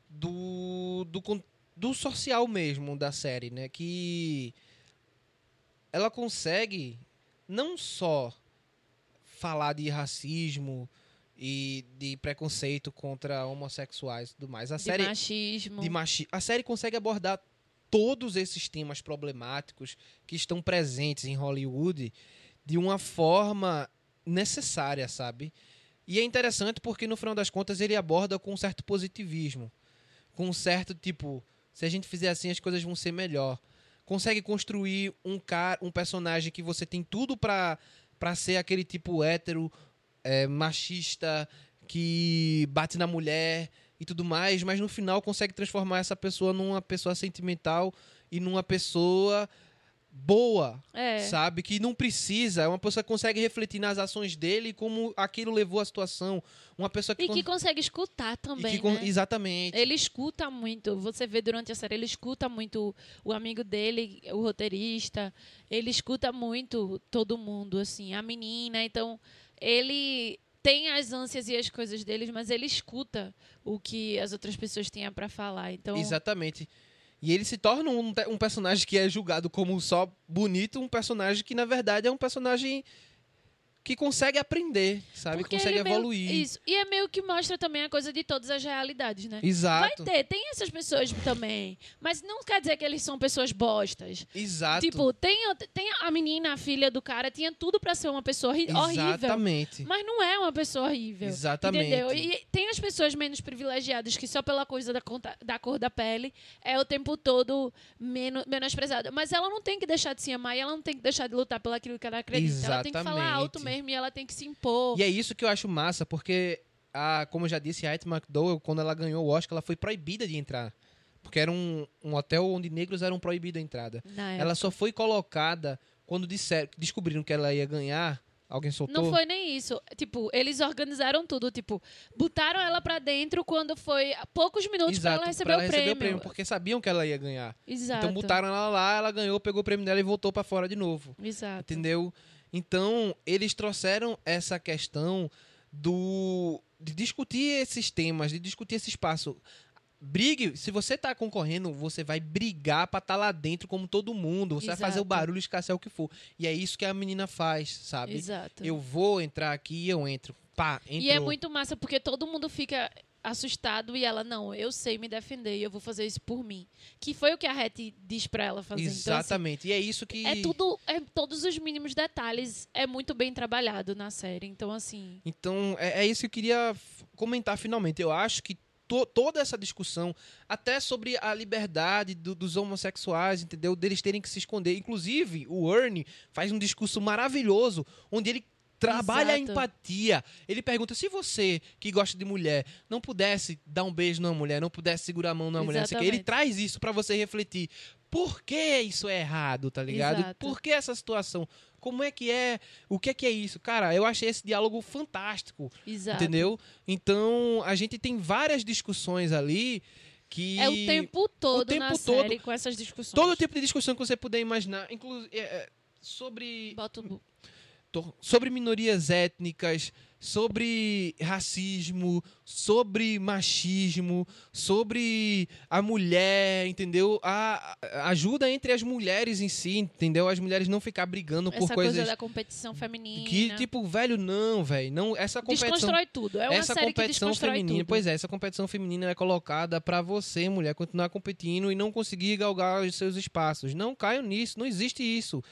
do, do, do social mesmo da série, né? Que ela consegue não só falar de racismo e de preconceito contra homossexuais e tudo mais. A De série machismo. de machi... A série consegue abordar todos esses temas problemáticos que estão presentes em Hollywood de uma forma necessária, sabe? E é interessante porque no final das contas ele aborda com um certo positivismo, com um certo tipo, se a gente fizer assim as coisas vão ser melhor. Consegue construir um cara, um personagem que você tem tudo pra para ser aquele tipo hétero, é, machista, que bate na mulher e tudo mais, mas no final consegue transformar essa pessoa numa pessoa sentimental e numa pessoa boa, É. sabe? Que não precisa, é uma pessoa que consegue refletir nas ações dele e como aquilo levou a situação. Uma pessoa que, E que con- consegue escutar também, que né? exatamente. Ele escuta muito. Você vê durante a série, ele escuta muito o amigo dele, o roteirista. Ele escuta muito todo mundo, assim, a menina. Então, ele tem as ânsias e as coisas deles, mas ele escuta o que as outras pessoas têm para falar. Então, Exatamente. E ele se torna um, um personagem que é julgado como só bonito, um personagem que, na verdade, é um personagem que consegue aprender, sabe? porque consegue ele meio- evoluir. isso. E é meio que mostra também a coisa de todas as realidades, né? Vai Exato. ter, tem essas pessoas também. Mas não quer dizer que eles são pessoas bostas. Exato. Tipo, tem, tem a menina, a filha do cara, tinha tudo pra ser uma pessoa horrível. Exatamente. Mas não é uma pessoa horrível. Exatamente. Entendeu? E tem as pessoas menos privilegiadas que só pela coisa da, da cor da pele é o tempo todo menos, menosprezada. Mas ela não tem que deixar de se amar e ela não tem que deixar de lutar pelo aquilo que ela acredita. Ela tem que falar Exatamente. alto mesmo e ela tem que se impor. E é isso que eu acho massa, porque, a, como eu já disse, a Ait McDowell, quando ela ganhou o Oscar, ela foi proibida de entrar. Porque era um, um hotel onde negros eram proibidos a entrada. Na Ela época. só foi colocada quando disseram, descobriram que ela ia ganhar. Alguém soltou? Não foi nem isso. Tipo, eles organizaram tudo. Tipo, botaram ela pra dentro quando foi poucos minutos pra Exato, ela receber, pra ela o, receber prêmio. o prêmio, porque sabiam que ela ia ganhar. Exato. Então botaram ela lá, ela ganhou, pegou o prêmio dela e voltou pra fora de novo. Exato. Entendeu? Então, eles trouxeram essa questão do de discutir esses temas, de discutir esse espaço. Brigue, se você tá concorrendo, você vai brigar pra estar lá dentro como todo mundo. Você vai fazer o Exato. barulho, escassear o que for. E é isso que a menina faz, sabe? Exato. Eu vou entrar aqui, eu entro. Pá, entrou. E é muito massa porque todo mundo fica assustado e ela, não, eu sei me defender e eu vou fazer isso por mim. Que foi o que a Hattie diz pra ela fazer. Então, assim, Exatamente. e é isso que é tudo, é todos os mínimos detalhes, é muito bem trabalhado na série. Então, assim, Então, é, é isso que eu queria comentar finalmente. Eu acho que to- toda essa discussão, até sobre a liberdade do- dos homossexuais, entendeu? Deles terem que se esconder. Inclusive, o Ernie faz um discurso maravilhoso, onde ele trabalha a Exato. empatia. Ele pergunta: se você, que gosta de mulher, não pudesse dar um beijo numa mulher, não pudesse segurar a mão numa mulher, o quê, ele Exatamente. traz isso pra você refletir. Por que isso é errado, tá ligado? Exato. Por que essa situação? Como é que é? O que é que é isso? Cara, eu achei esse diálogo fantástico. exato. Entendeu? Então, a gente tem várias discussões ali que. É o tempo todo tempo na todo. série com essas discussões. Todo tipo de discussão que você puder imaginar. Inclusive. sobre, Bota o- sobre minorias étnicas, sobre racismo, sobre machismo, sobre a mulher, entendeu? A, a ajuda entre as mulheres em si, entendeu? As mulheres não ficar brigando por essa coisas. coisa da competição feminina. Que, tipo, velho, não, velho. Não, essa competição desconstrói tudo. É uma essa série que competição desconstrói feminina, tudo. pois é, essa competição feminina é colocada pra você, mulher, continuar competindo e não conseguir galgar os seus espaços. Não caiam nisso, não existe isso.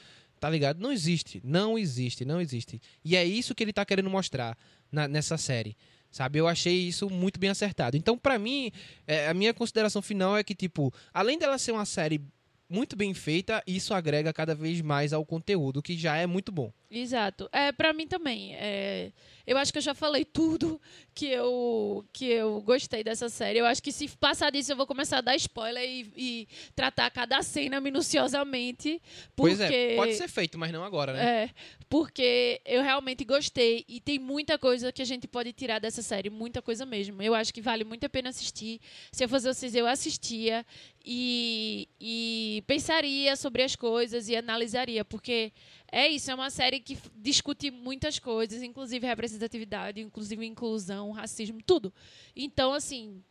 Tá ligado? Não existe, não existe, não existe. E é isso que ele tá querendo mostrar na- nessa série. Sabe, eu achei isso muito bem acertado. Então, pra mim, é, a minha consideração final é que, tipo, além dela ser uma série muito bem feita e isso agrega cada vez mais ao conteúdo, que já é muito bom. Exato. É, para mim também. É, eu acho que eu já falei tudo que eu, que eu gostei dessa série. Eu acho que se passar disso, eu vou começar a dar spoiler e, e tratar cada cena minuciosamente. Porque, Pois é, pode ser feito, mas não agora, né? É, porque eu realmente gostei e tem muita coisa que a gente pode tirar dessa série, muita coisa mesmo. Eu acho que vale muito a pena assistir. Se eu fosse vocês, eu assistia e, e pensaria sobre as coisas e analisaria, porque é isso, é uma série que discute muitas coisas, inclusive representatividade, inclusive inclusão, racismo, tudo. Então, assim,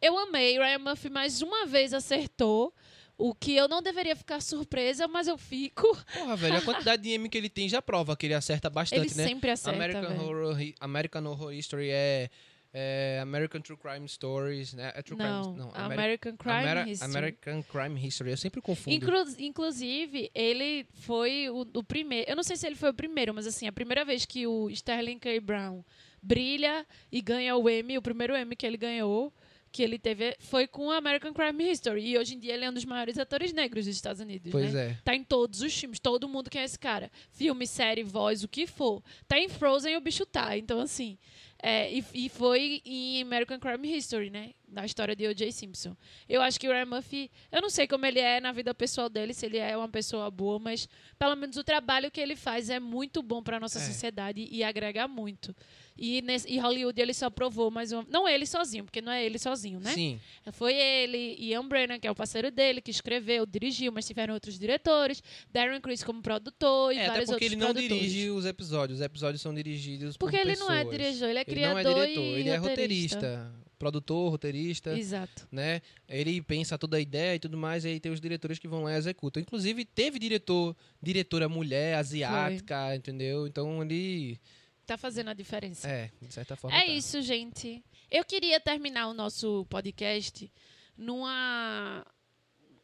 eu amei. Ryan Murphy mais uma vez acertou. O que eu não deveria ficar surpresa, mas eu fico. Porra, velho, a quantidade de M que ele tem já prova que ele acerta bastante, Ele né? sempre acerta. American, velho. Horror, American Horror History é, é American True Crime Stories, né? É True Não, Crime, não. Ameri- American Crime Ameri- History. American Crime History, eu sempre confundo. Inclu- inclusive, ele foi o, o primeiro. Eu não sei se ele foi o primeiro, mas assim, a primeira vez que o Sterling K. Brown brilha e ganha o Emmy, o primeiro Emmy que ele ganhou, que ele teve, foi com American Crime History. E hoje em dia ele é um dos maiores atores negros dos Estados Unidos. Pois né? é. Tá em todos os filmes, todo mundo quer esse cara. Filme, série, voz, o que for. Tá em Frozen o bicho tá. Então, assim. É, e, e foi em American Crime History, né? Na história de O.J. Simpson. Eu acho que o Ryan Murphy. Eu não sei como ele é na vida pessoal dele, se ele é uma pessoa boa, mas pelo menos o trabalho que ele faz é muito bom pra nossa É. sociedade e agrega muito. E, nesse, e Hollywood ele só provou mais uma. Não ele sozinho, porque não é ele sozinho, né? Sim. Foi ele, Ian Brennan, que é o parceiro dele, que escreveu, dirigiu, mas tiveram outros diretores, Darren Criss como produtor e É, até vários porque outros ele não produtores. dirige os episódios. Os episódios são dirigidos Porque por ele não é pessoas. diretor, ele é Ele criador não é diretor, ele é roteirista. Produtor, roteirista, Exato. né? Ele pensa toda a ideia e tudo mais, e aí tem os diretores que vão lá e executam. Inclusive, teve diretor, diretora mulher, asiática, entendeu? Então ele. Tá fazendo a diferença. É, de certa forma. É tá. isso, gente. Eu queria terminar o nosso podcast numa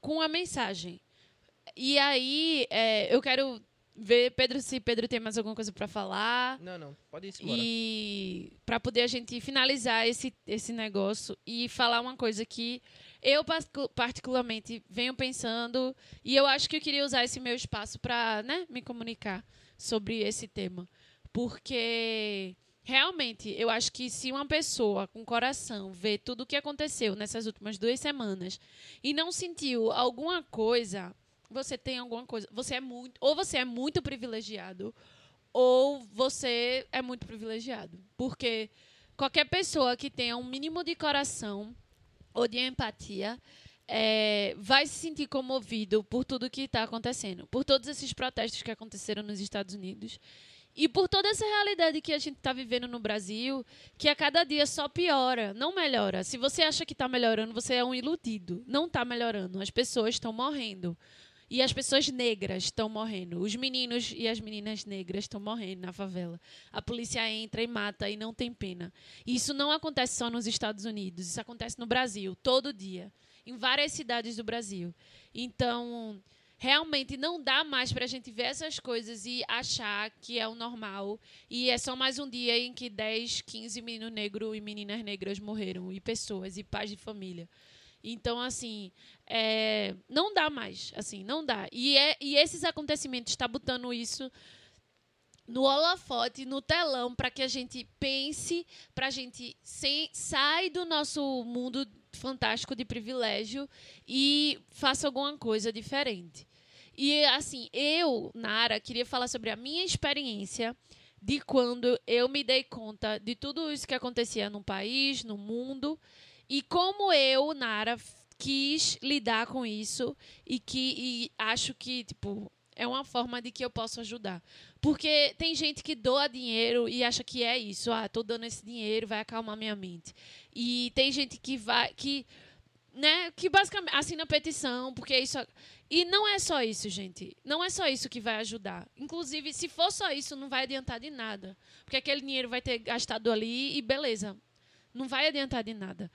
com uma mensagem. E aí, é, eu quero ver Pedro se Pedro tem mais alguma coisa para falar. Não, não, pode ir embora. E para poder a gente finalizar esse, esse negócio e falar uma coisa que eu particu- particularmente venho pensando e eu acho que eu queria usar esse meu espaço para né, me comunicar sobre esse tema. Porque realmente eu acho que se uma pessoa com coração vê tudo o que aconteceu nessas últimas duas semanas e não sentiu alguma coisa, você tem alguma coisa. Você é muito. Ou você é muito privilegiado, ou você é muito privilegiado. Porque qualquer pessoa que tenha um mínimo de coração ou de empatia é, vai se sentir comovido por tudo que está acontecendo, por todos esses protestos que aconteceram nos Estados Unidos e por toda essa realidade que a gente está vivendo no Brasil, que a cada dia só piora, não melhora. Se você acha que está melhorando, você é um iludido. Não está melhorando. As pessoas estão morrendo. E as pessoas negras estão morrendo. Os meninos e as meninas negras estão morrendo na favela. A polícia entra e mata e não tem pena. E isso não acontece só nos Estados Unidos. Isso acontece no Brasil, todo dia. Em várias cidades do Brasil. Então, realmente não dá mais para a gente ver essas coisas e achar que é o normal. E é só mais um dia em que 10, 15 meninos negros e meninas negras morreram. E pessoas, e pais de família. Então, assim, é, não dá mais, assim, não dá. E, é, e esses acontecimentos estão botando isso no holofote, no telão, para que a gente pense, para a gente sem, sai do nosso mundo fantástico de privilégio e faça alguma coisa diferente. E, assim, eu, Nara, queria falar sobre a minha experiência de quando eu me dei conta de tudo isso que acontecia no país, no mundo, e como eu, Nara, quis lidar com isso e que e acho que, tipo, é uma forma de que eu posso ajudar. Porque tem gente que doa dinheiro e acha que é isso. Ah, tô dando esse dinheiro, vai acalmar minha mente. E tem gente que vai. que né, que basicamente assina petição, porque isso. E não é só isso, gente. Não é só isso que vai ajudar. Inclusive, se for só isso, não vai adiantar de nada. Porque aquele dinheiro vai ter gastado ali e beleza. Não vai adiantar de nada.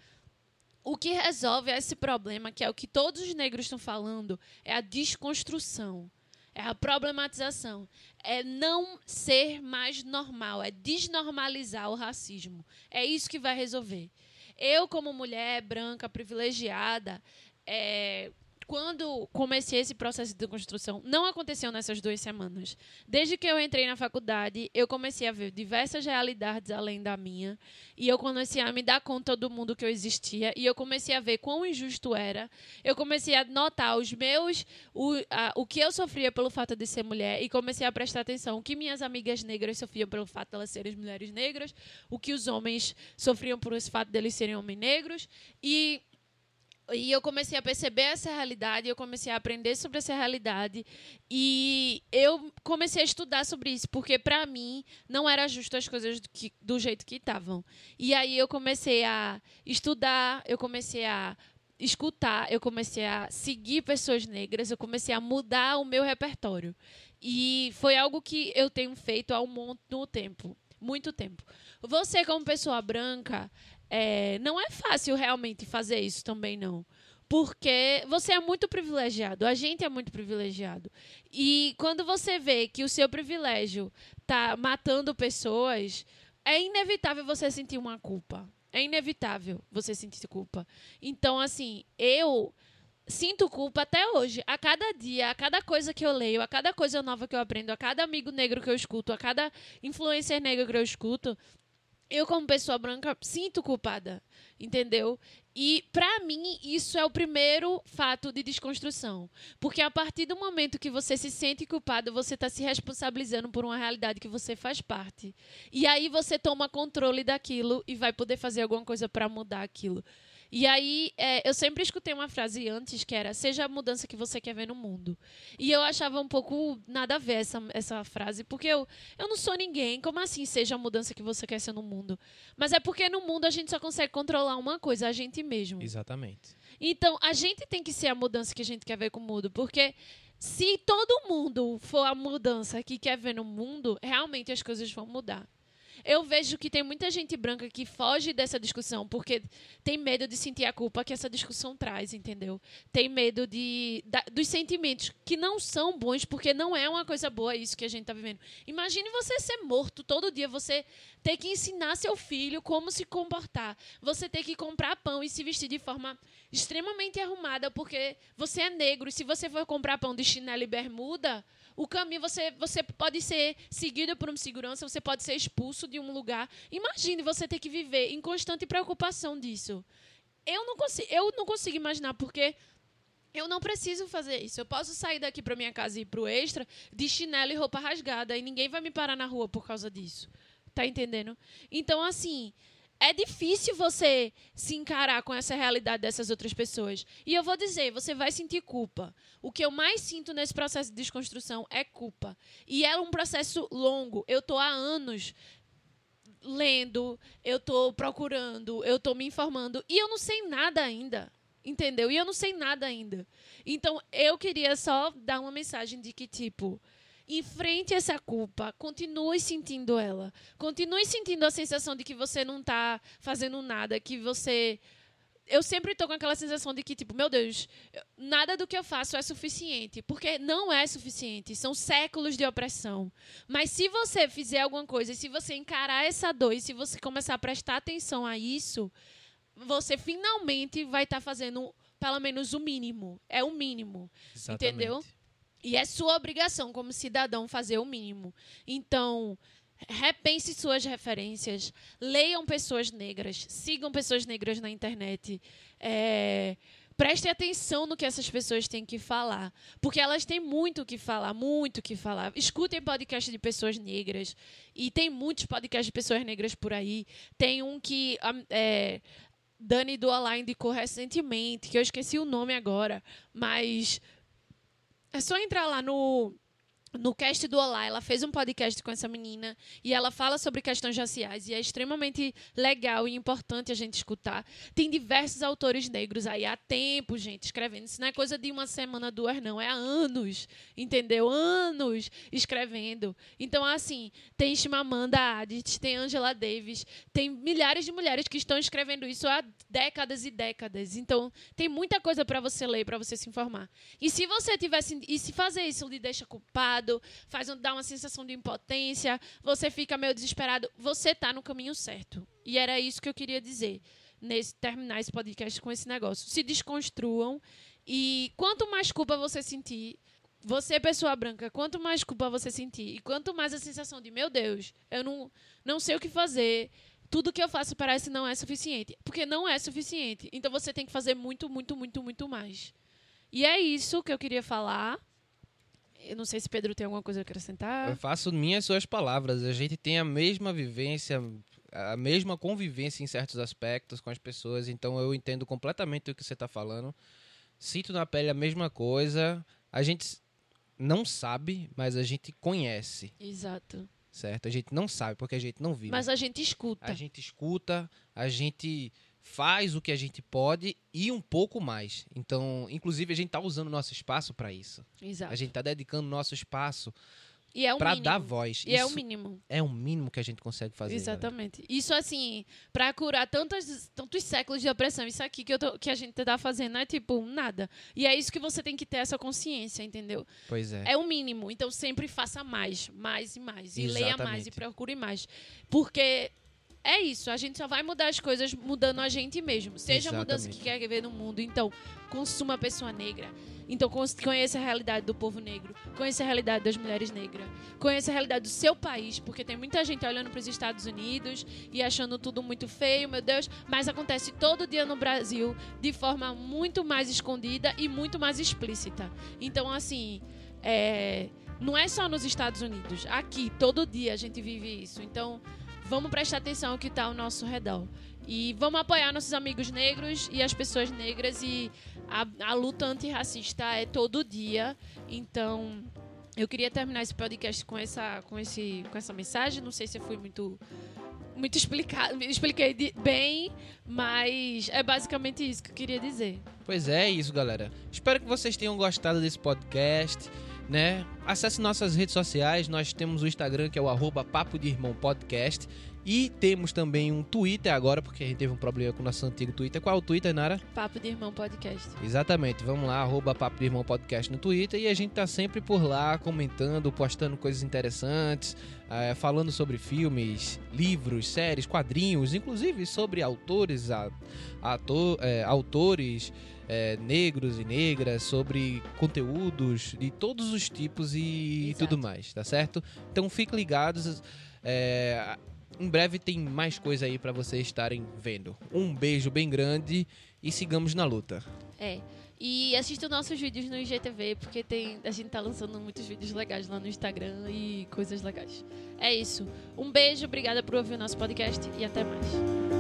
O que resolve esse problema, que é o que todos os negros estão falando, é a desconstrução, é a problematização, é não ser mais normal, é desnormalizar o racismo. É isso que vai resolver. Eu, como mulher branca, privilegiada, é, quando comecei esse processo de construção, não aconteceu nessas duas semanas. Desde que eu entrei na faculdade, eu comecei a ver diversas realidades além da minha. E eu comecei a me dar conta do mundo que eu existia. E eu comecei a ver quão injusto era. Eu comecei a notar os meus. O, a, o que eu sofria pelo fato de ser mulher. E comecei a prestar atenção o que minhas amigas negras sofriam pelo fato de elas serem mulheres negras. O que os homens sofriam por esse fato de eles serem homens negros. E e eu comecei a perceber essa realidade, eu comecei a aprender sobre essa realidade e eu comecei a estudar sobre isso, porque para mim não era justo as coisas do, que, do jeito que estavam. E aí eu comecei a estudar, eu comecei a escutar, eu comecei a seguir pessoas negras, eu comecei a mudar o meu repertório. E foi algo que eu tenho feito há um muito tempo, muito tempo. Você como pessoa branca, é, não é fácil realmente fazer isso também, não. Porque você é muito privilegiado, a gente é muito privilegiado. E quando você vê que o seu privilégio está matando pessoas, é inevitável você sentir uma culpa. É inevitável você sentir culpa. Então, assim, eu sinto culpa até hoje. A cada dia, a cada coisa que eu leio, a cada coisa nova que eu aprendo, a cada amigo negro que eu escuto, a cada influencer negro que eu escuto, eu, como pessoa branca, sinto culpada, entendeu? E, para mim, isso é o primeiro fato de desconstrução. Porque a partir do momento que você se sente culpado, você está se responsabilizando por uma realidade que você faz parte. E aí você toma controle daquilo e vai poder fazer alguma coisa para mudar aquilo. E aí, é, eu sempre escutei uma frase antes que era: seja a mudança que você quer ver no mundo. E eu achava um pouco nada a ver essa, essa frase, porque eu, eu não sou ninguém. Como assim seja a mudança que você quer ser no mundo? Mas é porque no mundo a gente só consegue controlar uma coisa, a gente mesmo. Exatamente. Então, a gente tem que ser a mudança que a gente quer ver com o mundo, porque se todo mundo for a mudança que quer ver no mundo, realmente as coisas vão mudar. Eu vejo que tem muita gente branca que foge dessa discussão porque tem medo de sentir a culpa que essa discussão traz, entendeu? Tem medo de, da, dos sentimentos que não são bons porque não é uma coisa boa isso que a gente está vivendo. Imagine você ser morto todo dia, você ter que ensinar seu filho como se comportar, você ter que comprar pão e se vestir de forma extremamente arrumada porque você é negro e se você for comprar pão de chinelo e bermuda o caminho, você, você pode ser seguido por um segurança, você pode ser expulso de um lugar. Imagine você ter que viver em constante preocupação disso. Eu não consigo, eu não consigo imaginar, porque eu não preciso fazer isso. Eu posso sair daqui para minha casa e ir para o extra de chinelo e roupa rasgada e ninguém vai me parar na rua por causa disso. Tá entendendo? Então, assim, é difícil você se encarar com essa realidade dessas outras pessoas. E eu vou dizer, você vai sentir culpa. O que eu mais sinto nesse processo de desconstrução é culpa. E é um processo longo. Eu estou há anos lendo, eu estou procurando, eu estou me informando. E eu não sei nada ainda. Entendeu? E eu não sei nada ainda. Então, eu queria só dar uma mensagem de que, tipo, enfrente essa culpa, continue sentindo ela. Continue sentindo a sensação de que você não está fazendo nada, que você. Eu sempre estou com aquela sensação de que, tipo, meu Deus, nada do que eu faço é suficiente. Porque não é suficiente. São séculos de opressão. Mas se você fizer alguma coisa, se você encarar essa dor e se você começar a prestar atenção a isso, você finalmente vai estar tá fazendo pelo menos o mínimo. É o mínimo. Exatamente. Entendeu? E é sua obrigação como cidadão fazer o mínimo. Então, repense suas referências, leiam pessoas negras, sigam pessoas negras na internet. É, preste atenção no que essas pessoas têm que falar, porque elas têm muito o que falar, muito o que falar. Escutem podcast de pessoas negras, e tem muitos podcasts de pessoas negras por aí. Tem um que é, Dani do Align indicou recentemente, que eu esqueci o nome agora, mas é só entrar lá no no cast do Olá, ela fez um podcast com essa menina e ela fala sobre questões raciais e é extremamente legal e importante a gente escutar. Tem diversos autores negros aí há tempo, gente, escrevendo. Isso não é coisa de uma semana, duas, não. É há anos, entendeu? Anos escrevendo. Então, assim, tem Chimamanda Adichie, tem Angela Davis, tem milhares de mulheres que estão escrevendo isso há décadas e décadas. Então, tem muita coisa para você ler, para você se informar. E se você tivesse... E se fazer isso lhe deixa culpado, faz dar uma sensação de impotência, você fica meio desesperado, você está no caminho certo. E era isso que eu queria dizer nesse terminar esse podcast com esse negócio. Se desconstruam E quanto mais culpa você sentir, você, pessoa branca, quanto mais culpa você sentir, e quanto mais a sensação de, meu Deus, eu não, não sei o que fazer, tudo que eu faço parece não é suficiente. Porque não é suficiente. Então você tem que fazer muito, muito, muito, muito mais. E é isso que eu queria falar. Eu não sei se Pedro tem alguma coisa a acrescentar. Eu faço minhas suas palavras. A gente tem a mesma vivência, a mesma convivência em certos aspectos com as pessoas, então eu entendo completamente o que você está falando. Sinto na pele a mesma coisa. A gente não sabe, mas a gente conhece, Exato. certo? A gente não sabe porque a gente não vive. Mas a gente escuta. A gente escuta, a gente faz o que a gente pode e um pouco mais. Então, inclusive, a gente tá usando nosso espaço para isso. Exato. A gente tá dedicando nosso espaço E é para dar voz. E é o Isso mínimo. é o mínimo que a gente consegue fazer. galera. Exatamente. Isso, assim, pra curar tantos, tantos séculos de opressão, isso aqui que, eu tô- que a gente tá fazendo é tipo nada. E é isso que você tem que ter essa consciência, entendeu? Pois é. É o mínimo. Então sempre faça mais, mais e mais. E leia mais Exatamente. e procure mais. Porque é isso, a gente só vai mudar as coisas mudando a gente mesmo. Seja a mudança que Exatamente. quer ver no mundo. Então, consuma a pessoa negra. Então, conheça a realidade do povo negro. Conheça a realidade das mulheres negras. Conheça a realidade do seu país, porque tem muita gente olhando para os Estados Unidos e achando tudo muito feio, meu Deus. Mas acontece todo dia no Brasil de forma muito mais escondida e muito mais explícita. Então, assim, é, não é só nos Estados Unidos. Aqui, todo dia a gente vive isso. Então, vamos prestar atenção ao que está ao nosso redor. E vamos apoiar nossos amigos negros e as pessoas negras. E a, a luta antirracista é todo dia. Então, eu queria terminar esse podcast com essa, com esse, com essa mensagem. Não sei se eu fui muito muito explicado, expliquei bem, mas é basicamente isso que eu queria dizer. Pois é, isso, galera. Espero que vocês tenham gostado desse podcast, né? Acesse nossas redes sociais, nós temos o Instagram, que é o arroba Papo de Irmão Podcast. E temos também um Twitter agora, porque a gente teve um problema com o nosso antigo Twitter. Qual é o Twitter, Nara? Papo de Irmão Podcast. Exatamente, vamos lá, arroba Papo de Irmão Podcast no Twitter e a gente tá sempre por lá comentando, postando coisas interessantes, eh, falando sobre filmes, livros, séries, quadrinhos, inclusive sobre autores, ator, eh, autores eh, negros e negras, sobre conteúdos de todos os tipos e Exato. tudo mais, tá certo? Então fiquem ligados. eh, em breve tem mais coisa aí pra vocês estarem vendo. Um beijo bem grande e sigamos na luta. É. E assista nossos vídeos no IGTV, porque tem, a gente tá lançando muitos vídeos legais lá no Instagram e coisas legais. É isso. Um beijo, obrigada por ouvir o nosso podcast e até mais.